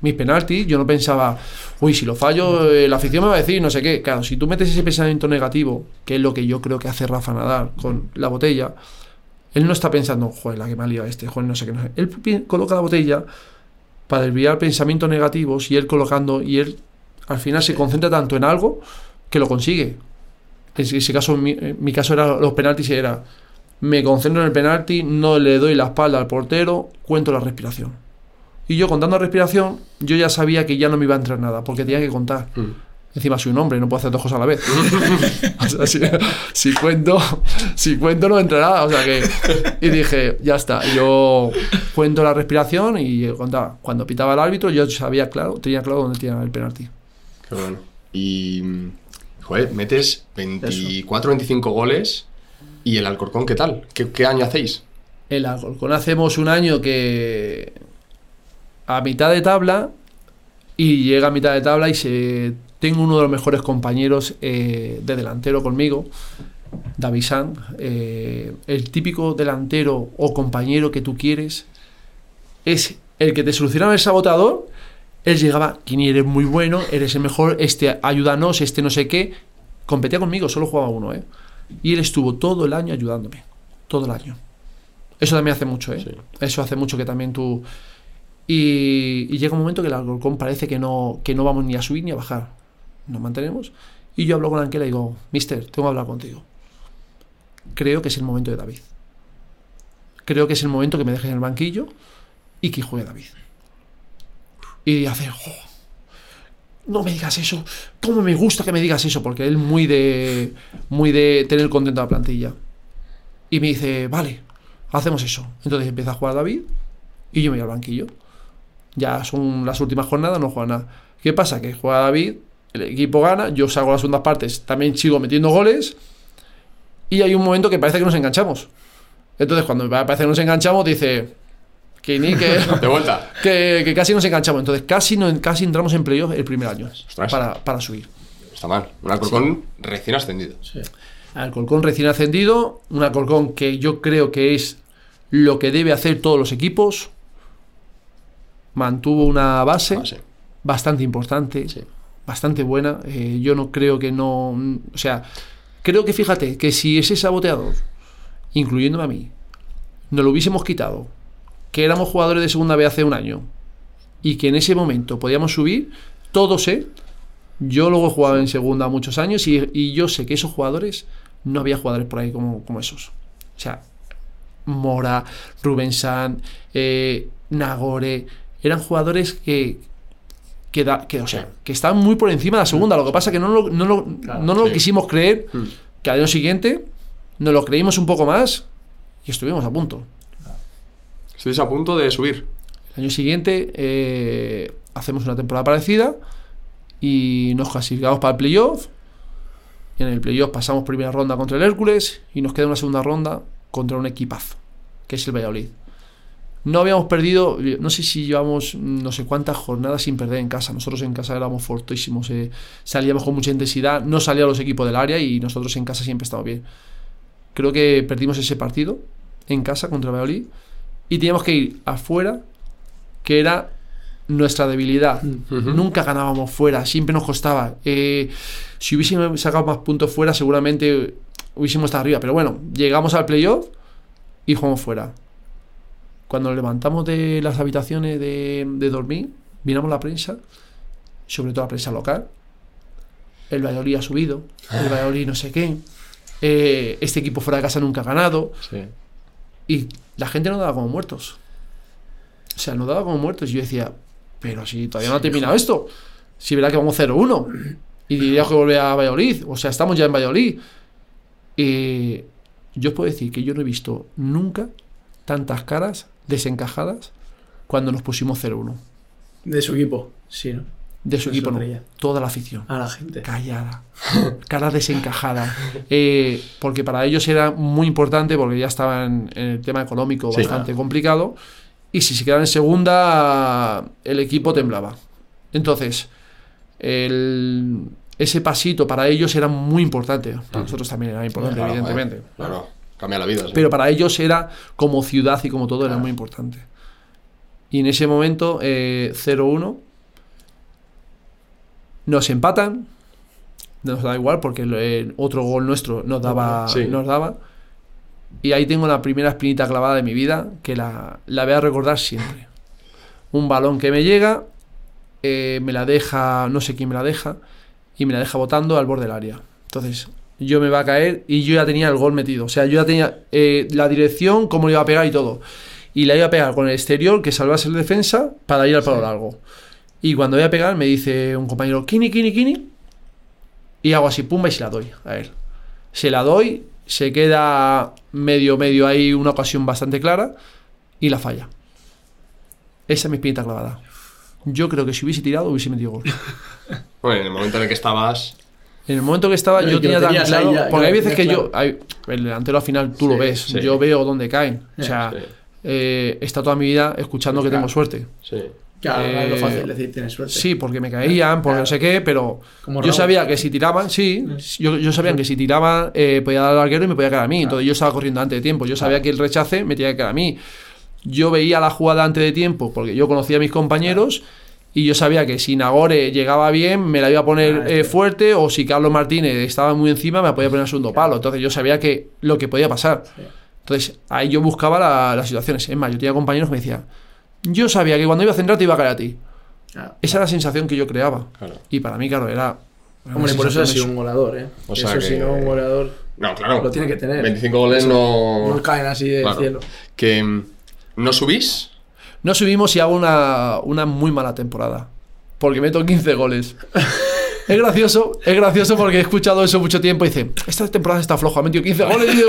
Speaker 3: Mis penaltis, yo no pensaba, uy, si lo fallo, eh, la afición me va a decir, no sé qué. Claro, si tú metes ese pensamiento negativo, que es lo que yo creo que hace Rafa Nadal con la botella, él no está pensando, joder, la que me ha liado este, joder, no sé qué. No sé. Él coloca la botella para desviar pensamientos negativos y él colocando, y él al final se concentra tanto en algo que lo consigue. En ese- caso, mi, en mi caso era los penaltis y era me concentro en el penalti, no le doy la espalda al portero, cuento la respiración. Y yo contando la respiración, yo ya sabía que ya no me iba a entrar nada, porque tenía que contar.
Speaker 1: Mm.
Speaker 3: Encima soy un hombre, no puedo hacer dos cosas a la vez. O sea, si, si cuento, si cuento no entra nada. O sea que. Y dije, ya está. Yo cuento la respiración y contaba. Cuando pitaba el árbitro, yo sabía claro, tenía claro dónde tenía el penalti.
Speaker 1: Qué bueno. Y. Joder, metes 24, 25 goles. ¿Y el Alcorcón qué tal? ¿Qué, qué año hacéis?
Speaker 3: El Alcorcón hacemos un año que a mitad de tabla y llega a mitad de tabla y se tengo uno de los mejores compañeros eh, de delantero conmigo, David San, eh, el típico delantero o compañero que tú quieres es el que te solucionaba el sabotador. Él llegaba, Kini, eres muy bueno, eres el mejor, este ayúdanos, este no sé qué. Competía conmigo, solo jugaba uno, ¿eh? Y él estuvo todo el año ayudándome, todo el año. Eso también hace mucho, ¿eh?
Speaker 1: Sí.
Speaker 3: Eso hace mucho que también tú... Y, y llega un momento que el Alcorcón parece que no, que no vamos ni a subir ni a bajar. Nos mantenemos. Y yo hablo con Anquela y digo, Mister, tengo que hablar contigo. Creo que es el momento de David. Creo que es el momento que me dejes en el banquillo y que juegue David. Y hace, "Jo, no me digas eso. ¿Cómo me gusta que me digas eso? Porque él muy de, muy de tener contento a la plantilla. Y me dice, vale, hacemos eso. Entonces empieza a jugar David y yo me voy al banquillo. Ya son las últimas jornadas, no juega nada. ¿Qué pasa? Que juega David, el equipo gana, yo salgo a las segundas partes, también sigo metiendo goles y hay un momento que parece que nos enganchamos. Entonces cuando parece que nos enganchamos, dice que ni que,
Speaker 1: De vuelta.
Speaker 3: que, que casi nos enganchamos. Entonces casi, no, casi entramos en playoff el primer año para, para subir.
Speaker 1: Está mal. Un Alcorcón recién ascendido.
Speaker 2: Sí.
Speaker 3: Alcorcón recién ascendido, un Alcorcón que yo creo que es lo que debe hacer todos los equipos. Mantuvo una base
Speaker 1: Ah, sí.
Speaker 3: bastante importante, bastante buena. Eh, yo no creo que no. O sea, creo que fíjate que si ese saboteador, incluyéndome a mí, nos lo hubiésemos quitado, que éramos jugadores de segunda B hace un año, y que en ese momento podíamos subir, todo sé. Yo luego he jugado en segunda muchos años y, y yo sé que esos jugadores no había jugadores por ahí como, como esos. O sea, Mora, Rubén San, eh, Nagore, eran jugadores que, que, da- que, o sea, que estaban muy por encima de la segunda. Lo que pasa es que no, lo- no, lo-
Speaker 2: Claro,
Speaker 3: no lo
Speaker 1: sí.
Speaker 3: quisimos creer,
Speaker 1: Mm.
Speaker 3: que al año siguiente nos lo creímos un poco más y estuvimos a punto.
Speaker 1: Estáis a punto de subir.
Speaker 3: El año siguiente eh, hacemos una temporada parecida y nos clasificamos para el playoff. Y en el playoff pasamos primera ronda contra el Hércules y nos queda una segunda ronda contra un equipazo, que es el Valladolid. No habíamos perdido, no sé si llevamos no sé cuántas jornadas sin perder en casa. Nosotros en casa éramos fortísimos, eh, salíamos con mucha intensidad, no salían los equipos del área y nosotros en casa siempre estábamos bien. Creo que perdimos ese partido en casa contra el Valladolid y teníamos que ir afuera, que era nuestra debilidad. Nunca ganábamos fuera, siempre nos costaba. Eh, si hubiésemos sacado más puntos fuera, seguramente hubiésemos estado arriba. Pero bueno, llegamos al playoff y jugamos fuera. Cuando nos levantamos de las habitaciones de, de dormir, miramos la prensa, sobre todo la prensa local. El Valladolid ha subido, el Valladolid no sé qué. eh, este equipo fuera de casa nunca ha ganado.
Speaker 1: Sí.
Speaker 3: Y la gente nos daba como muertos. O sea, nos daba como muertos. Y yo decía, pero si todavía no ha terminado esto. Si verá que vamos 0-1. Y diría que volver a Valladolid. O sea, estamos ya en Valladolid. Y yo os puedo decir que yo no he visto nunca tantas caras desencajadas cuando nos pusimos 0-1.
Speaker 2: De su equipo, sí, ¿no?
Speaker 3: De su equipo, no. Toda la afición.
Speaker 2: A la gente.
Speaker 3: Callada. Cara desencajada. Eh, porque para ellos era muy importante porque ya estaban en el tema económico
Speaker 1: Sí.
Speaker 3: bastante complicado. y si se quedaban en segunda, el equipo temblaba. Entonces, el- ese pasito para ellos era muy importante. Para nosotros también era importante,
Speaker 1: Claro,
Speaker 3: evidentemente.
Speaker 1: joder, Claro, cambia la vida. sí.
Speaker 3: Pero para ellos era como ciudad y como todo, era muy importante. Y en ese momento, eh, 0-1, nos empatan. Nos da igual porque el, el otro gol nuestro nos daba,
Speaker 1: Sí.
Speaker 3: nos daba. Y ahí tengo la primera espinita clavada de mi vida que la, la voy a recordar siempre. Un balón que me llega, eh, me la deja, no sé quién me la deja, y me la deja botando al borde del área. Entonces, yo me va a caer y yo ya tenía el gol metido. O sea, yo ya tenía eh, la dirección, cómo le iba a pegar y todo. Y la iba a pegar con el exterior, que salvase el defensa, para ir al palo largo. Y cuando voy a pegar, me dice un compañero, Kini, Kini, Kini. Y hago así, pumba, y se la doy a él. Se la doy, se queda medio, medio ahí, una ocasión bastante clara, y la falla. Esa es mi espinita clavada. Yo creo que si hubiese tirado, hubiese metido gol.
Speaker 1: Bueno, en el momento en el que estabas.
Speaker 3: En el momento que estaba, yo
Speaker 2: que
Speaker 3: tenía tan claro.
Speaker 2: ya,
Speaker 3: porque hay veces que yo. hay- el delantero al final tú lo ves.
Speaker 1: sí.
Speaker 3: Yo veo dónde caen. O sea,
Speaker 1: sí.
Speaker 3: eh, he estado toda mi vida escuchando que
Speaker 1: Claro.
Speaker 3: tengo suerte.
Speaker 1: Sí.
Speaker 2: Claro,
Speaker 3: Eh,
Speaker 2: es lo fácil decir, tienes suerte.
Speaker 3: Sí, porque me caían, porque no sé qué, pero
Speaker 2: Como
Speaker 3: yo sabía que si tiraban, sí, yo, yo sabía que si tiraban eh, podía dar al arquero y me podía quedar a mí. Entonces yo estaba corriendo antes de tiempo. Yo sabía que el rechace me tenía que quedar a mí. Yo veía la jugada antes de tiempo porque yo conocía a mis compañeros y yo sabía que si Nagore llegaba bien me la iba a poner
Speaker 2: Ah,
Speaker 3: eh, fuerte o si Carlos Martínez estaba muy encima me la podía poner al segundo palo. Entonces yo sabía que lo que podía pasar. Entonces ahí yo buscaba la- las situaciones. Es más, yo tenía compañeros que me decían, yo sabía que cuando iba a centrar te iba a caer a ti.
Speaker 2: Claro.
Speaker 3: Esa era la sensación que yo creaba.
Speaker 1: Claro.
Speaker 3: Y para mí, claro, era. era
Speaker 2: Hombre, por eso ha sido un goleador, ¿eh?
Speaker 1: O
Speaker 2: eso
Speaker 1: sea
Speaker 2: si
Speaker 1: que-
Speaker 2: no, un goleador
Speaker 1: No, claro.
Speaker 2: lo tiene que tener.
Speaker 1: 25 goles no.
Speaker 2: No caen así del
Speaker 1: Claro.
Speaker 2: cielo.
Speaker 1: Que mm, no subís.
Speaker 3: No subimos y hago una, una muy mala temporada. Porque meto 15 goles. Es gracioso, es gracioso porque he escuchado eso mucho tiempo y dice, esta temporada está floja, ha metido 15 goles y digo,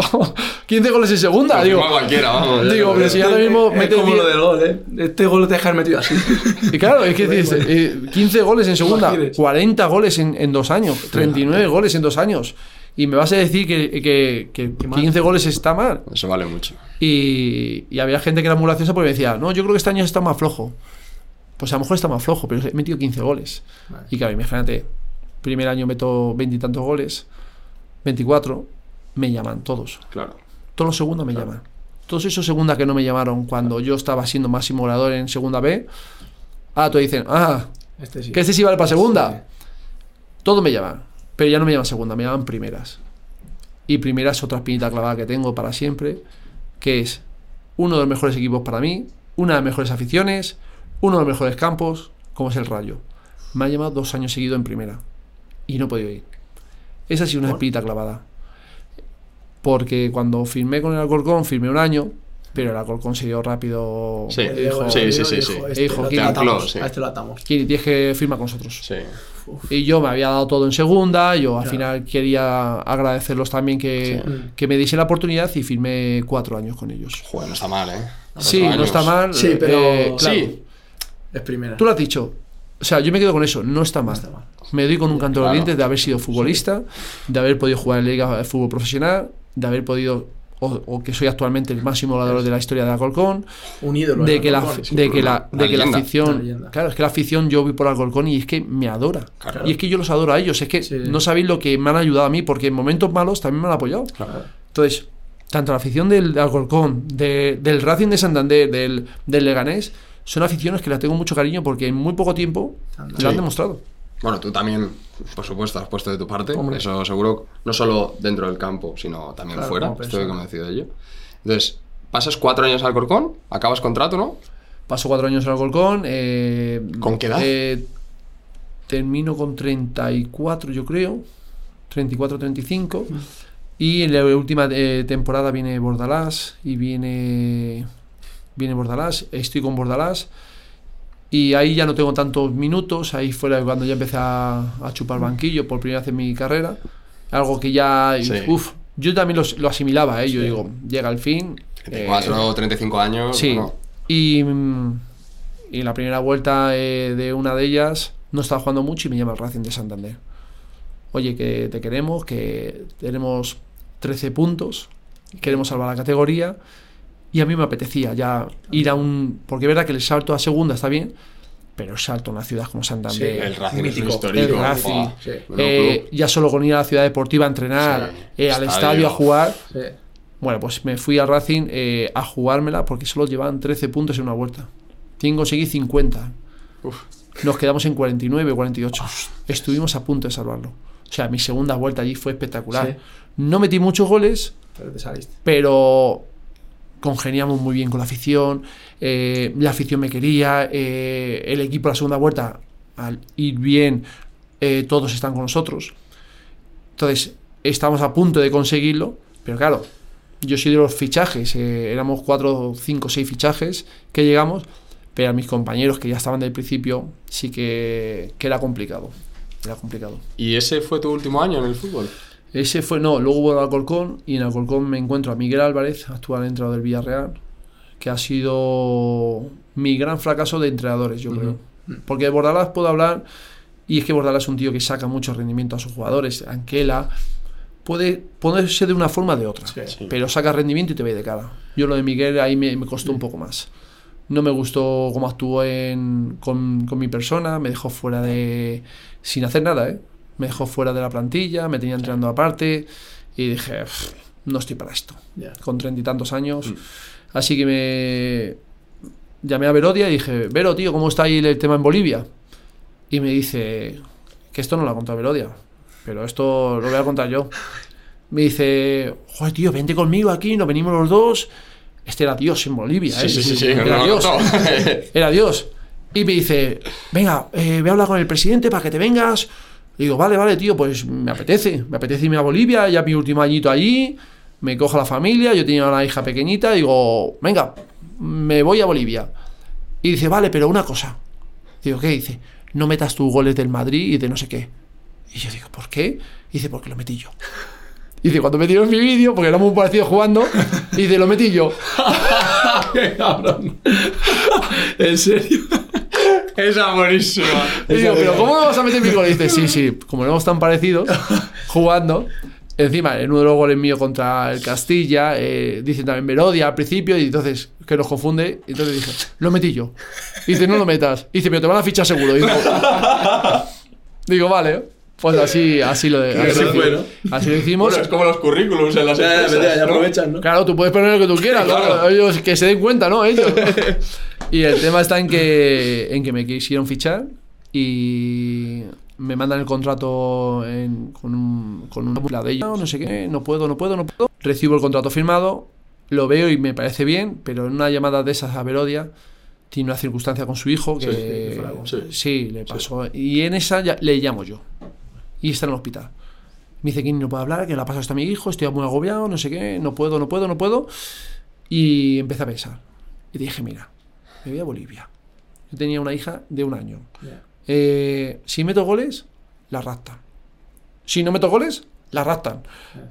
Speaker 3: 15 goles en segunda,
Speaker 1: Lo
Speaker 3: digo.
Speaker 1: cualquiera, vamos.
Speaker 3: Digo, pero si ahora mismo
Speaker 2: es
Speaker 3: mete
Speaker 2: como
Speaker 3: 10
Speaker 2: lo del gol, ¿eh? Este gol lo te dejas metido así.
Speaker 3: Y claro, es que dices, eh, 15 goles en segunda,
Speaker 2: Imagines.
Speaker 3: 40 goles en, en dos años, 39 goles en dos años. Y me vas a decir que, que, que
Speaker 2: mal.
Speaker 3: 15 goles está mal.
Speaker 1: Eso vale mucho.
Speaker 3: Y, y había gente que era muy graciosa porque me decía, no, yo creo que este año está más flojo. Pues a lo mejor está más flojo, pero he metido 15 goles.
Speaker 2: Vale.
Speaker 3: Y claro, imagínate, primer año meto 20 y tantos goles, 24, me llaman todos.
Speaker 1: Claro.
Speaker 3: Todos los segundos me llaman. Todos esos segundas que no me llamaron cuando yo estaba siendo máximo goleador en segunda B, ah, te dicen, ah,
Speaker 2: Este sí.
Speaker 3: que este sí vale para segunda.
Speaker 2: Sí.
Speaker 3: Todos me llaman, pero ya no me llaman segunda, me llaman primeras. Y primera es otra espinita clavada que tengo para siempre, que es uno de los mejores equipos para mí, una de las mejores aficiones, uno de los mejores campos, como es el Rayo. Me ha llamado dos años seguidos en primera y no he podido ir. Esa ha sido una espinita clavada. Porque cuando firmé con el Alcorcón, firmé un año, pero el Alcorcón se dio rápido.
Speaker 1: Sí.
Speaker 3: Dijo,
Speaker 2: digo,
Speaker 1: sí,
Speaker 2: le
Speaker 1: sí,
Speaker 2: digo,
Speaker 1: sí,
Speaker 2: dijo,
Speaker 1: sí.
Speaker 2: este
Speaker 3: Dijo,
Speaker 2: lo
Speaker 3: ¿quién?
Speaker 2: atamos,
Speaker 1: Ancló, sí.
Speaker 2: A este lo atamos.
Speaker 3: "Kiri, tienes que firmar con nosotros.
Speaker 1: Sí.
Speaker 3: Y yo me había dado todo en segunda, yo al
Speaker 2: Claro.
Speaker 3: final quería agradecerlos también que,
Speaker 2: Sí.
Speaker 3: que me diesen la oportunidad y firmé cuatro años con ellos.
Speaker 1: Joder, no está mal, ¿eh?
Speaker 3: Sí, no está mal.
Speaker 2: Sí, pero-
Speaker 3: eh, claro.
Speaker 1: Sí.
Speaker 2: Es primera.
Speaker 3: Tú lo has dicho. O sea, yo me quedo con eso, no está mal.
Speaker 2: está mal.
Speaker 3: Me doy con un canto de
Speaker 1: Claro.
Speaker 3: los dientes de haber sido futbolista, de haber podido jugar en la Liga de Fútbol Profesional, de haber podido, o, o que soy actualmente el máximo goleador de la historia de Alcorcón,
Speaker 2: Un ídolo.
Speaker 3: de que la, de que la, de que la afición, claro, es que la afición yo voy por Alcorcón y es que me adora.
Speaker 1: Claro.
Speaker 3: Y es que yo los adoro a ellos, es que
Speaker 2: Sí.
Speaker 3: no sabéis lo que me han ayudado a mí, porque en momentos malos también me han apoyado.
Speaker 1: Claro.
Speaker 3: Entonces, tanto la afición del de Alcorcón, de- del Racing de Santander, del, del Leganés, son aficiones que las tengo mucho cariño porque en muy poco tiempo
Speaker 2: Anda.
Speaker 3: lo han
Speaker 1: Sí.
Speaker 3: demostrado.
Speaker 1: Bueno, tú también, por supuesto, has puesto de tu parte.
Speaker 2: Hombre.
Speaker 1: Eso seguro, no solo dentro del campo, sino también
Speaker 2: Claro,
Speaker 1: fuera. Estoy convencido de ello. Entonces, pasas cuatro años al Corcón, acabas contrato, ¿no?
Speaker 3: Paso cuatro años en Alcorcón. eh,
Speaker 1: ¿Con qué edad?
Speaker 3: eh, termino con 34, yo creo. 34, 35. Y en la última eh, temporada viene Bordalás y viene viene Bordalás, estoy con Bordalás y ahí ya no tengo tantos minutos, ahí fue cuando ya empecé a, a chupar banquillo por primera vez en mi carrera, algo que ya,
Speaker 1: Sí.
Speaker 3: uf, yo también lo, lo asimilaba, ¿eh? yo digo, llega el fin. eh,
Speaker 1: 34 o 35 años.
Speaker 3: Sí. Y, y la primera vuelta eh, de una de ellas no estaba jugando mucho y me llama el Racing de Santander. Oye, que te queremos, que tenemos 13 puntos, queremos salvar la categoría Y a mí me apetecía ya ir a un. Porque es verdad que el salto a segunda está bien, pero el salto a una ciudad como Santander.
Speaker 1: El Racing es
Speaker 2: mítico.
Speaker 1: histórico.
Speaker 3: El Racing.
Speaker 2: Sí.
Speaker 3: eh, ya solo con ir a la ciudad deportiva a entrenar,
Speaker 1: Sí,
Speaker 3: eh, al
Speaker 1: estadio.
Speaker 3: estadio a jugar.
Speaker 2: Sí.
Speaker 3: Bueno, pues me fui a Racing eh, a jugármela porque solo llevaban 13 puntos en una vuelta. Que conseguir 50.
Speaker 1: Uf.
Speaker 3: Nos quedamos en 49 o 48. Estuvimos a punto de salvarlo. O sea, mi segunda vuelta allí fue espectacular.
Speaker 2: Sí.
Speaker 3: No metí muchos goles,
Speaker 2: Pero te saliste.
Speaker 3: pero congeniamos muy bien con la afición. eh, la afición me quería. eh, el equipo la segunda vuelta, al ir bien, eh, todos están con nosotros. Entonces, estamos a punto de conseguirlo, pero claro, yo soy de los fichajes. éramos cuatro, cinco, seis fichajes que llegamos, pero a mis compañeros que ya estaban del principio, sí que, que era complicado. Era complicado.
Speaker 1: ¿Y ese fue tu último año en el fútbol?
Speaker 3: Ese fue, no, luego vuelvo a Alcorcón y en Alcorcón me encuentro a Miguel Álvarez, actual entrenador del Villarreal, que ha sido mi gran fracaso de entrenadores, yo creo. Porque de Bordalás puedo hablar, y es que Bordalás es un tío que saca mucho rendimiento a sus jugadores, Anquela, puede ponerse de una forma o de otra,
Speaker 2: Sí.
Speaker 1: Sí.
Speaker 3: pero saca rendimiento y te ve de cara. Yo lo de Miguel ahí me, me costó un poco más. No me gustó cómo actuó en- con, con mi persona, me dejó fuera de... sin hacer nada, ¿eh? Me dejó fuera de la plantilla, me tenía entrenando aparte y dije, "Pff, no estoy para esto, con treinta y tantos años. Así que me llamé a Verodia y dije, Vero, tío, ¿cómo está ahí el tema en Bolivia? Y me dice, que esto no lo ha contado Verodia, pero esto lo voy a contar yo. Me dice, joder, tío, vente conmigo aquí, nos venimos los dos. Este era Dios en Bolivia,
Speaker 1: Sí,
Speaker 3: ¿eh?
Speaker 1: sí, sí, sí.
Speaker 3: Era
Speaker 1: no,
Speaker 3: Dios.
Speaker 1: no.
Speaker 3: Era Dios. Y me dice, venga, eh, voy a hablar con el presidente para que te vengas. Y digo, vale, vale, tío, pues me apetece. Me apetece irme a Bolivia, ya mi último añito allí. Me cojo la familia, yo tenía una hija pequeñita. Digo, venga, me voy a Bolivia. Y dice, vale, pero una cosa. Digo, ¿qué? Dice, no metas tus goles del Madrid y de no sé qué. Y yo digo, ¿por qué? Dice, porque lo metí yo. Y dice, cuando metieron mi vídeo, porque éramos muy parecidos jugando, y dice, lo metí yo.
Speaker 2: Qué cabrón. ¿En serio?
Speaker 1: Esa buenísima.
Speaker 3: Y digo, pero ¿cómo vas a meter mi gol? Y dice, sí, sí, como éramos tan parecidos, jugando. Encima, en uno de los goles míos contra el Castilla, eh, dicen también Verodia al principio, y entonces, que nos confunde. Y entonces dije, lo metí yo. Y dice, no lo metas. Y dice, pero te van a fichar seguro. Y digo, digo, vale. Pues así, así lo, de, así,
Speaker 2: grande fue, ¿no?
Speaker 3: así lo hicimos.
Speaker 1: Bueno, es como los currículums en las
Speaker 2: Ya, ya,
Speaker 1: empresas,
Speaker 2: ya, ya
Speaker 1: ¿no?
Speaker 2: aprovechan, ¿no?
Speaker 3: Claro, tú puedes poner lo que tú quieras, ¿no?
Speaker 1: Claro.
Speaker 3: ellos que se den cuenta, ¿no? Ellos. y el tema está en que, en que me quisieron fichar y me mandan el contrato en- con un con un la de ellos, no sé qué, no puedo, no puedo, no puedo. Recibo el contrato firmado, lo veo y me parece bien, pero en una llamada de esas a Verodia tiene una circunstancia con su hijo que
Speaker 2: Sí,
Speaker 3: le pasó y en esa ya- le llamo yo y está en el hospital. Me dice que no puedo hablar, que le ha pasado esto a mi hijo, estoy muy agobiado, no sé qué, no puedo, no puedo, no puedo. Y empecé a pensar. Y dije, mira, me voy a Bolivia. Yo tenía una hija de un año. Eh, si meto goles, la raptan. Si no meto goles, la raptan.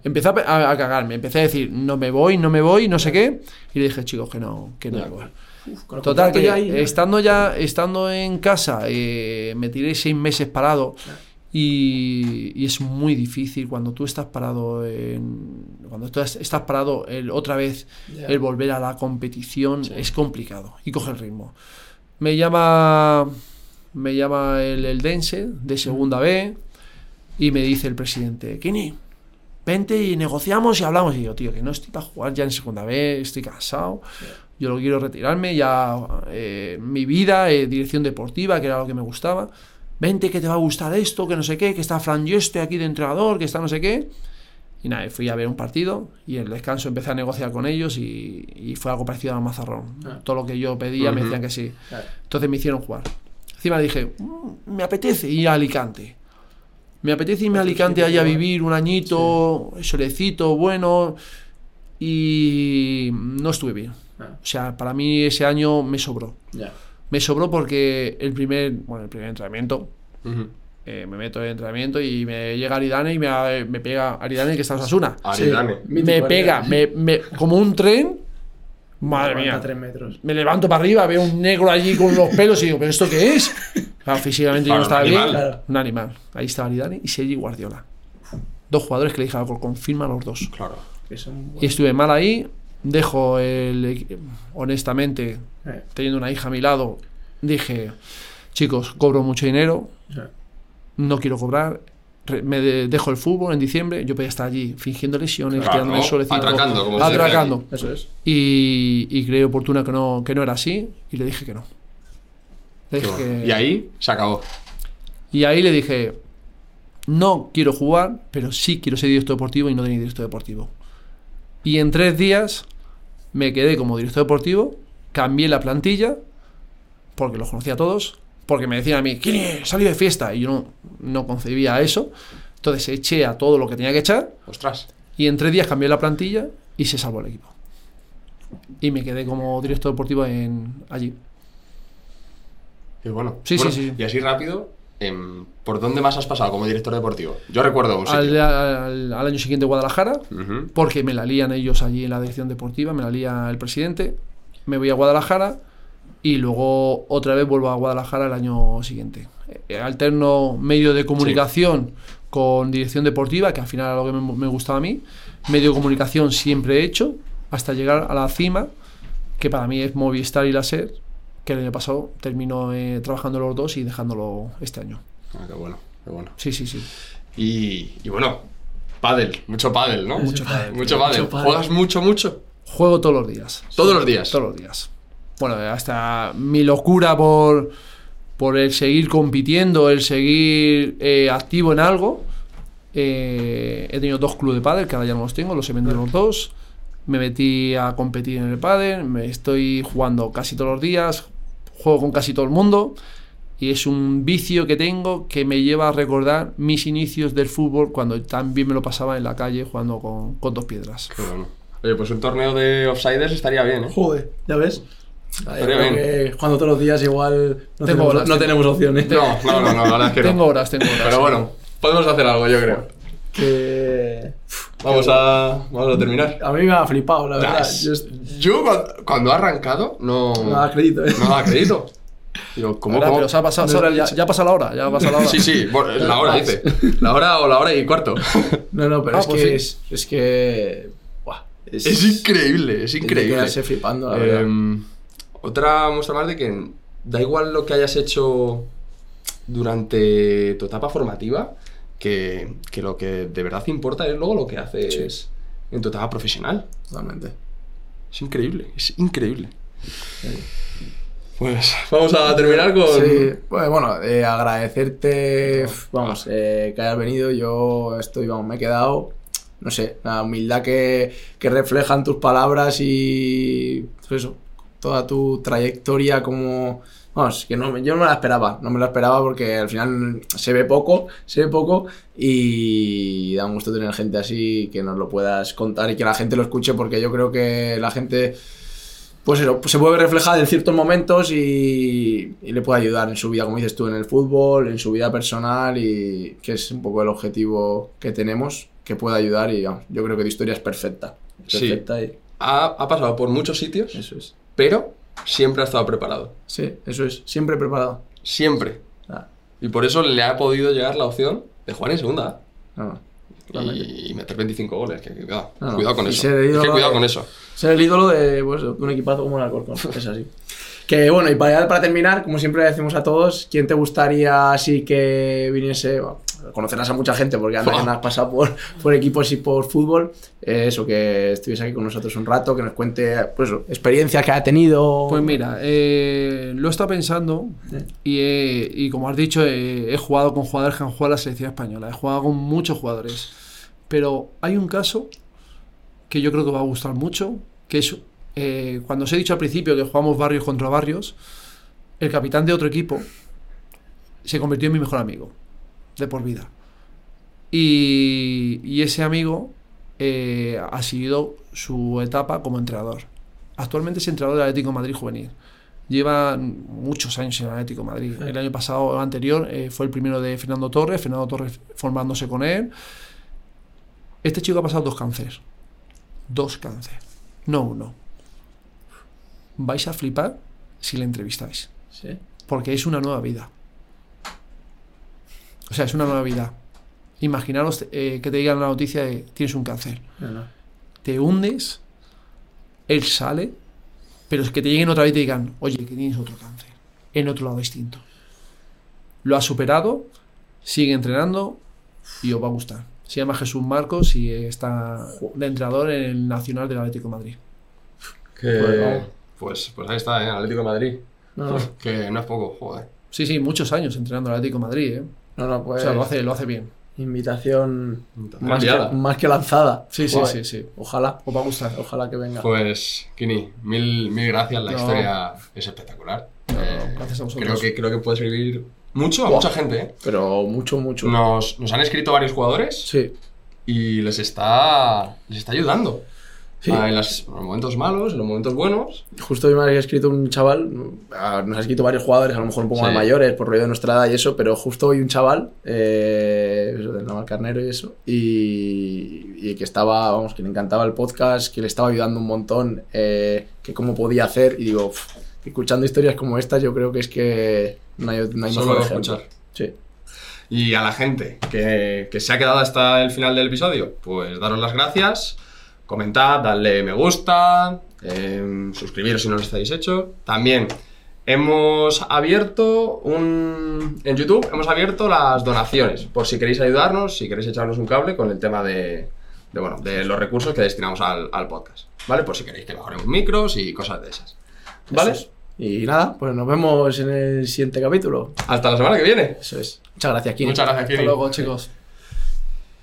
Speaker 3: Empecé a, cagarme, empecé a decir, no me voy, no me voy, no sé qué. Y le dije, chicos, que no, que no voy.
Speaker 2: Uf,
Speaker 3: Total,
Speaker 2: contrato
Speaker 3: que
Speaker 2: ya ahí, ¿no?
Speaker 3: estando ya estando en casa, eh, me tiré seis meses parado y, y es muy difícil cuando tú estás parado, en, cuando tú estás parado el, otra vez,
Speaker 2: Ya.
Speaker 3: el volver a la competición es complicado y coge el ritmo. Me llama, me llama el, el Dense de segunda B y me dice el presidente, Kini, vente y negociamos y hablamos. Y yo, tío, que no estoy para jugar ya en segunda B, estoy cansado. Yo lo quiero retirarme, ya eh, mi vida, eh, dirección deportiva, que era lo que me gustaba. Vente que te va a gustar esto, que no sé qué, que está Fran Yuste aquí de entrenador, que está no sé qué. Y nada, fui a ver un partido y en el descanso empecé a negociar con ellos y, y fue algo parecido a Mazarrón.
Speaker 2: Ah.
Speaker 3: Todo lo que yo pedía me decían que sí.
Speaker 2: Claro.
Speaker 3: Entonces me hicieron jugar. Encima dije, "Mm, me apetece ir a Alicante. Me apetece irme a Alicante allá a vivir un añito, solecito, bueno. Y no estuve bien.
Speaker 2: Ah,
Speaker 3: O sea, para mí ese año me sobró.
Speaker 2: ya.
Speaker 3: Me sobró porque el primer, bueno, el primer entrenamiento, eh, me meto en el entrenamiento y me llega Aridane y me, me pega Aridane que está en Osasuna.
Speaker 1: Aridane.
Speaker 3: Me pega, me, me- como un tren. Madre
Speaker 2: Aguanta
Speaker 3: mía.
Speaker 2: tres metros.
Speaker 3: Me levanto para arriba, veo un negro allí con los pelos y digo, ¿pero esto qué es? Claro, físicamente yo no estaba
Speaker 1: un
Speaker 3: bien.
Speaker 2: Claro.
Speaker 3: Un animal. Ahí estaba Aridane y Sergi Guardiola. Dos jugadores que le dije confirma los dos.
Speaker 1: Claro.
Speaker 2: Que son
Speaker 3: Y estuve mal ahí dejo el... Honestamente, teniendo una hija a mi lado, dije, chicos, cobro mucho dinero, no quiero cobrar, me de- dejo el fútbol en diciembre, yo podía estar allí fingiendo lesiones,
Speaker 1: Claro,
Speaker 3: tirándome el solecito,
Speaker 1: atracando, como
Speaker 3: atracando.
Speaker 2: Eso es.
Speaker 3: Y, y creí oportuna que no, que no era así y le dije que no. Le
Speaker 1: Qué
Speaker 3: dije
Speaker 1: bueno.
Speaker 3: que-
Speaker 1: Y ahí se acabó.
Speaker 3: y ahí le dije, no quiero jugar, pero sí quiero ser director deportivo y no tener director deportivo. Y en tres días me quedé como director deportivo, cambié la plantilla, porque los conocía a todos, porque me decían a mí, ¿quién es? Salí de fiesta. Y yo no, no concebía eso. Entonces eché a todo lo que tenía que echar
Speaker 1: Ostras.
Speaker 3: y en tres días cambié la plantilla y se salvó el equipo. Y me quedé como director deportivo en, allí.
Speaker 1: Y bueno.
Speaker 3: Sí,
Speaker 1: Bueno,
Speaker 3: sí, sí.
Speaker 1: Y así rápido, ¿por dónde más has pasado como director deportivo? Yo recuerdo un
Speaker 3: Al,
Speaker 1: sitio.
Speaker 3: al- al año siguiente Guadalajara, porque me la lían ellos allí en la dirección deportiva, me la lía el presidente, me voy a Guadalajara y luego otra vez vuelvo a Guadalajara el año siguiente. Eh, alterno medio de comunicación con dirección deportiva, que al final era lo que me, me gustaba a mí. Medio de comunicación siempre he hecho, hasta llegar a la cima, que para mí es Movistar y la SER, que el año pasado termino eh, trabajando los dos y dejándolo este año.
Speaker 1: Ah, qué bueno, qué bueno.
Speaker 3: Sí, sí, sí.
Speaker 1: Y, y bueno, pádel, mucho pádel, ¿no?
Speaker 3: Mucho pádel,
Speaker 1: Mucho
Speaker 3: tío,
Speaker 1: pádel.
Speaker 2: mucho pádel.
Speaker 1: ¿Juegas mucho, mucho?
Speaker 3: Juego todos los días.
Speaker 1: Todos los días.
Speaker 3: Todos los días. Bueno, hasta mi locura por, por el seguir compitiendo, el seguir eh, activo en algo. eh, he tenido dos clubes de pádel, que ahora ya no los tengo, los he vendido los dos. Me metí a competir en el pádel, me estoy jugando casi todos los días, juego con casi todo el mundo. Y es un vicio que tengo que me lleva a recordar mis inicios del fútbol cuando también me lo pasaba en la calle jugando con, con dos piedras.
Speaker 1: Qué bueno. Oye, pues un torneo de offsiders estaría bien, ¿eh?
Speaker 2: Joder, ¿ya ves? Ay,
Speaker 1: Estaría bien.
Speaker 2: que jugando todos los días igual no,
Speaker 3: Tengo
Speaker 2: tenemos,
Speaker 3: horas,
Speaker 2: no
Speaker 3: tengo-
Speaker 2: tenemos opciones.
Speaker 1: No, no, no, no, la verdad es que
Speaker 3: Tengo
Speaker 1: no.
Speaker 3: horas, tengo horas.
Speaker 1: Pero bueno, podemos hacer algo, yo creo.
Speaker 2: Que...
Speaker 1: Vamos a, vamos a terminar.
Speaker 2: A mí me ha flipado, la verdad. Yo
Speaker 1: cuando, cuando he arrancado no,
Speaker 2: no da crédito, ¿eh?
Speaker 1: no daba crédito. Digo, ¿cómo, cómo?
Speaker 3: pero se ha pasado, se ha- ya, ya ha pasado la hora, ya ha pasado la hora.
Speaker 1: Sí, sí, bueno, es la hora, dice. La hora o la hora y cuarto.
Speaker 2: No, no, pero
Speaker 3: Ah,
Speaker 2: es
Speaker 3: pues
Speaker 2: que
Speaker 3: sí.
Speaker 2: es, es que... buah, es,
Speaker 1: Es increíble, es
Speaker 2: es
Speaker 1: increíble.
Speaker 2: quedarse flipando, la verdad.
Speaker 1: Em, otra muestra más de que da igual lo que hayas hecho durante tu etapa formativa, que, que lo que de verdad importa es luego lo que haces en tu etapa profesional.
Speaker 2: Totalmente.
Speaker 1: Es increíble, es increíble. Pues vamos a terminar con...
Speaker 2: Sí, pues, bueno, eh, agradecerte, vamos, eh, que hayas venido. Yo estoy, vamos, me he quedado, no sé, la humildad que, que reflejan tus palabras y pues eso, toda tu trayectoria como, vamos, que no, yo no me la esperaba, no me la esperaba porque al final se ve poco, se ve poco y da un gusto tener gente así que nos lo puedas contar y que la gente lo escuche porque yo creo que la gente pues eso, pues se puede ver reflejada en ciertos momentos y, y le puede ayudar en su vida, como dices tú, en el fútbol, en su vida personal y que es un poco el objetivo que tenemos, que pueda ayudar y vamos, yo creo que tu historia es perfecta. Es
Speaker 1: Sí.
Speaker 2: Perfecta y
Speaker 1: Ha, ha pasado por muchos sitios,
Speaker 2: eso es.
Speaker 1: pero siempre ha estado preparado.
Speaker 2: Sí, eso es, siempre preparado.
Speaker 1: Siempre.
Speaker 2: Ah,
Speaker 1: Y por eso le ha podido llegar la opción de jugar en segunda
Speaker 2: totalmente.
Speaker 1: y, y meter 25 goles. Que, cuidado, cuidado con eso. Es que cuidado
Speaker 2: de-
Speaker 1: con eso.
Speaker 2: Ser el ídolo de, pues, de un equipazo como el Alcorcón, es así. Que bueno, y para, para terminar, como siempre le decimos a todos, ¿quién te gustaría así que viniese? Bueno, conocerás a mucha gente porque
Speaker 1: Buah.
Speaker 2: has pasado por, por equipos y por fútbol. eh, eso, que estuviese aquí con nosotros un rato, que nos cuente pues, experiencias que ha tenido.
Speaker 3: Pues mira, eh, lo he estado pensando y, he- y como has dicho, he, he jugado con jugadores que han jugado en la selección española, he jugado con muchos jugadores, pero hay un caso que yo creo que va a gustar mucho, que es eh, cuando os he dicho al principio que jugamos barrios contra barrios, el capitán de otro equipo se convirtió en mi mejor amigo de por vida. Y, y ese amigo eh, ha seguido su etapa como entrenador. Actualmente es entrenador del Atlético de Madrid juvenil. Lleva muchos años en el Atlético de Madrid. El año pasado, el anterior, eh, fue el primero de Fernando Torres, Fernando Torres formándose con él. Este chico ha pasado dos cánceres. Dos cánceres. No uno. Vais a flipar si le entrevistáis.
Speaker 2: Sí.
Speaker 3: Porque es una nueva vida. O sea, es una nueva vida. Imaginaros eh, que te digan la noticia de tienes un cáncer.
Speaker 2: No, no.
Speaker 3: Te hundes él sale, pero es que te lleguen otra vez y te digan, oye, que tienes otro cáncer, en otro lado distinto. Lo ha superado, sigue entrenando y os va a gustar. Se llama Jesús Marcos y está de entrenador en el Nacional del Atlético de Madrid.
Speaker 1: Que-
Speaker 2: Pues vamos.
Speaker 1: pues, pues ahí está, ¿eh? Atlético de Madrid.
Speaker 2: No, no,
Speaker 1: Que no es poco, joder.
Speaker 3: Sí, sí, muchos años entrenando al Atlético de Madrid, ¿eh?
Speaker 2: No, no,
Speaker 3: O
Speaker 2: pues.
Speaker 3: sea, lo hace, lo hace bien.
Speaker 2: Invitación más que,
Speaker 1: enviada.
Speaker 2: más que lanzada.
Speaker 3: Sí, sí,
Speaker 2: Joder.
Speaker 3: sí, sí.
Speaker 2: Ojalá,
Speaker 3: Os va a gustar.
Speaker 2: ojalá que venga.
Speaker 1: Pues, Kini, mil, mil gracias. La
Speaker 3: No.
Speaker 1: historia es espectacular. Eh,
Speaker 3: gracias a vosotros.
Speaker 1: creo, que, creo que puede servir mucho a mucha gente. ¿eh?
Speaker 2: Pero mucho, mucho.
Speaker 1: Nos, nos han escrito varios jugadores
Speaker 2: Sí.
Speaker 1: y les está, les está ayudando.
Speaker 2: Sí.
Speaker 1: Ah, en, los momentos malos, en los momentos buenos.
Speaker 2: Justo hoy me ha escrito un chaval, ah, nos ha escrito varios jugadores, a lo mejor un poco
Speaker 1: Sí.
Speaker 2: más mayores, por rollo de nuestra edad y eso, pero justo hoy un chaval, eh, eso, del y eso, y, y que estaba, vamos, que le encantaba el podcast, que le estaba ayudando un montón, eh, que cómo podía hacer, y digo, "Uf, escuchando historias como estas, yo creo que es que no hay, no hay
Speaker 1: Solo
Speaker 2: mejor
Speaker 1: escuchar.
Speaker 2: Sí.
Speaker 1: Y a la gente que, que se ha quedado hasta el final del episodio, pues daros las gracias, comentad, dadle me gusta, em, suscribiros si no lo estáis hecho. También hemos abierto un... En YouTube hemos abierto las donaciones, por si queréis ayudarnos, si queréis echarnos un cable con el tema de, de, bueno, de los recursos que destinamos al, al podcast. ¿Vale? Por si queréis que mejoremos micros y cosas de esas. ¿Vale?
Speaker 2: Eso es. Y nada, pues nos vemos en el siguiente capítulo.
Speaker 1: Hasta la semana que viene.
Speaker 2: Eso es. Muchas gracias, Kini.
Speaker 1: Muchas gracias,
Speaker 3: Hasta
Speaker 1: Kiri.
Speaker 3: luego, chicos.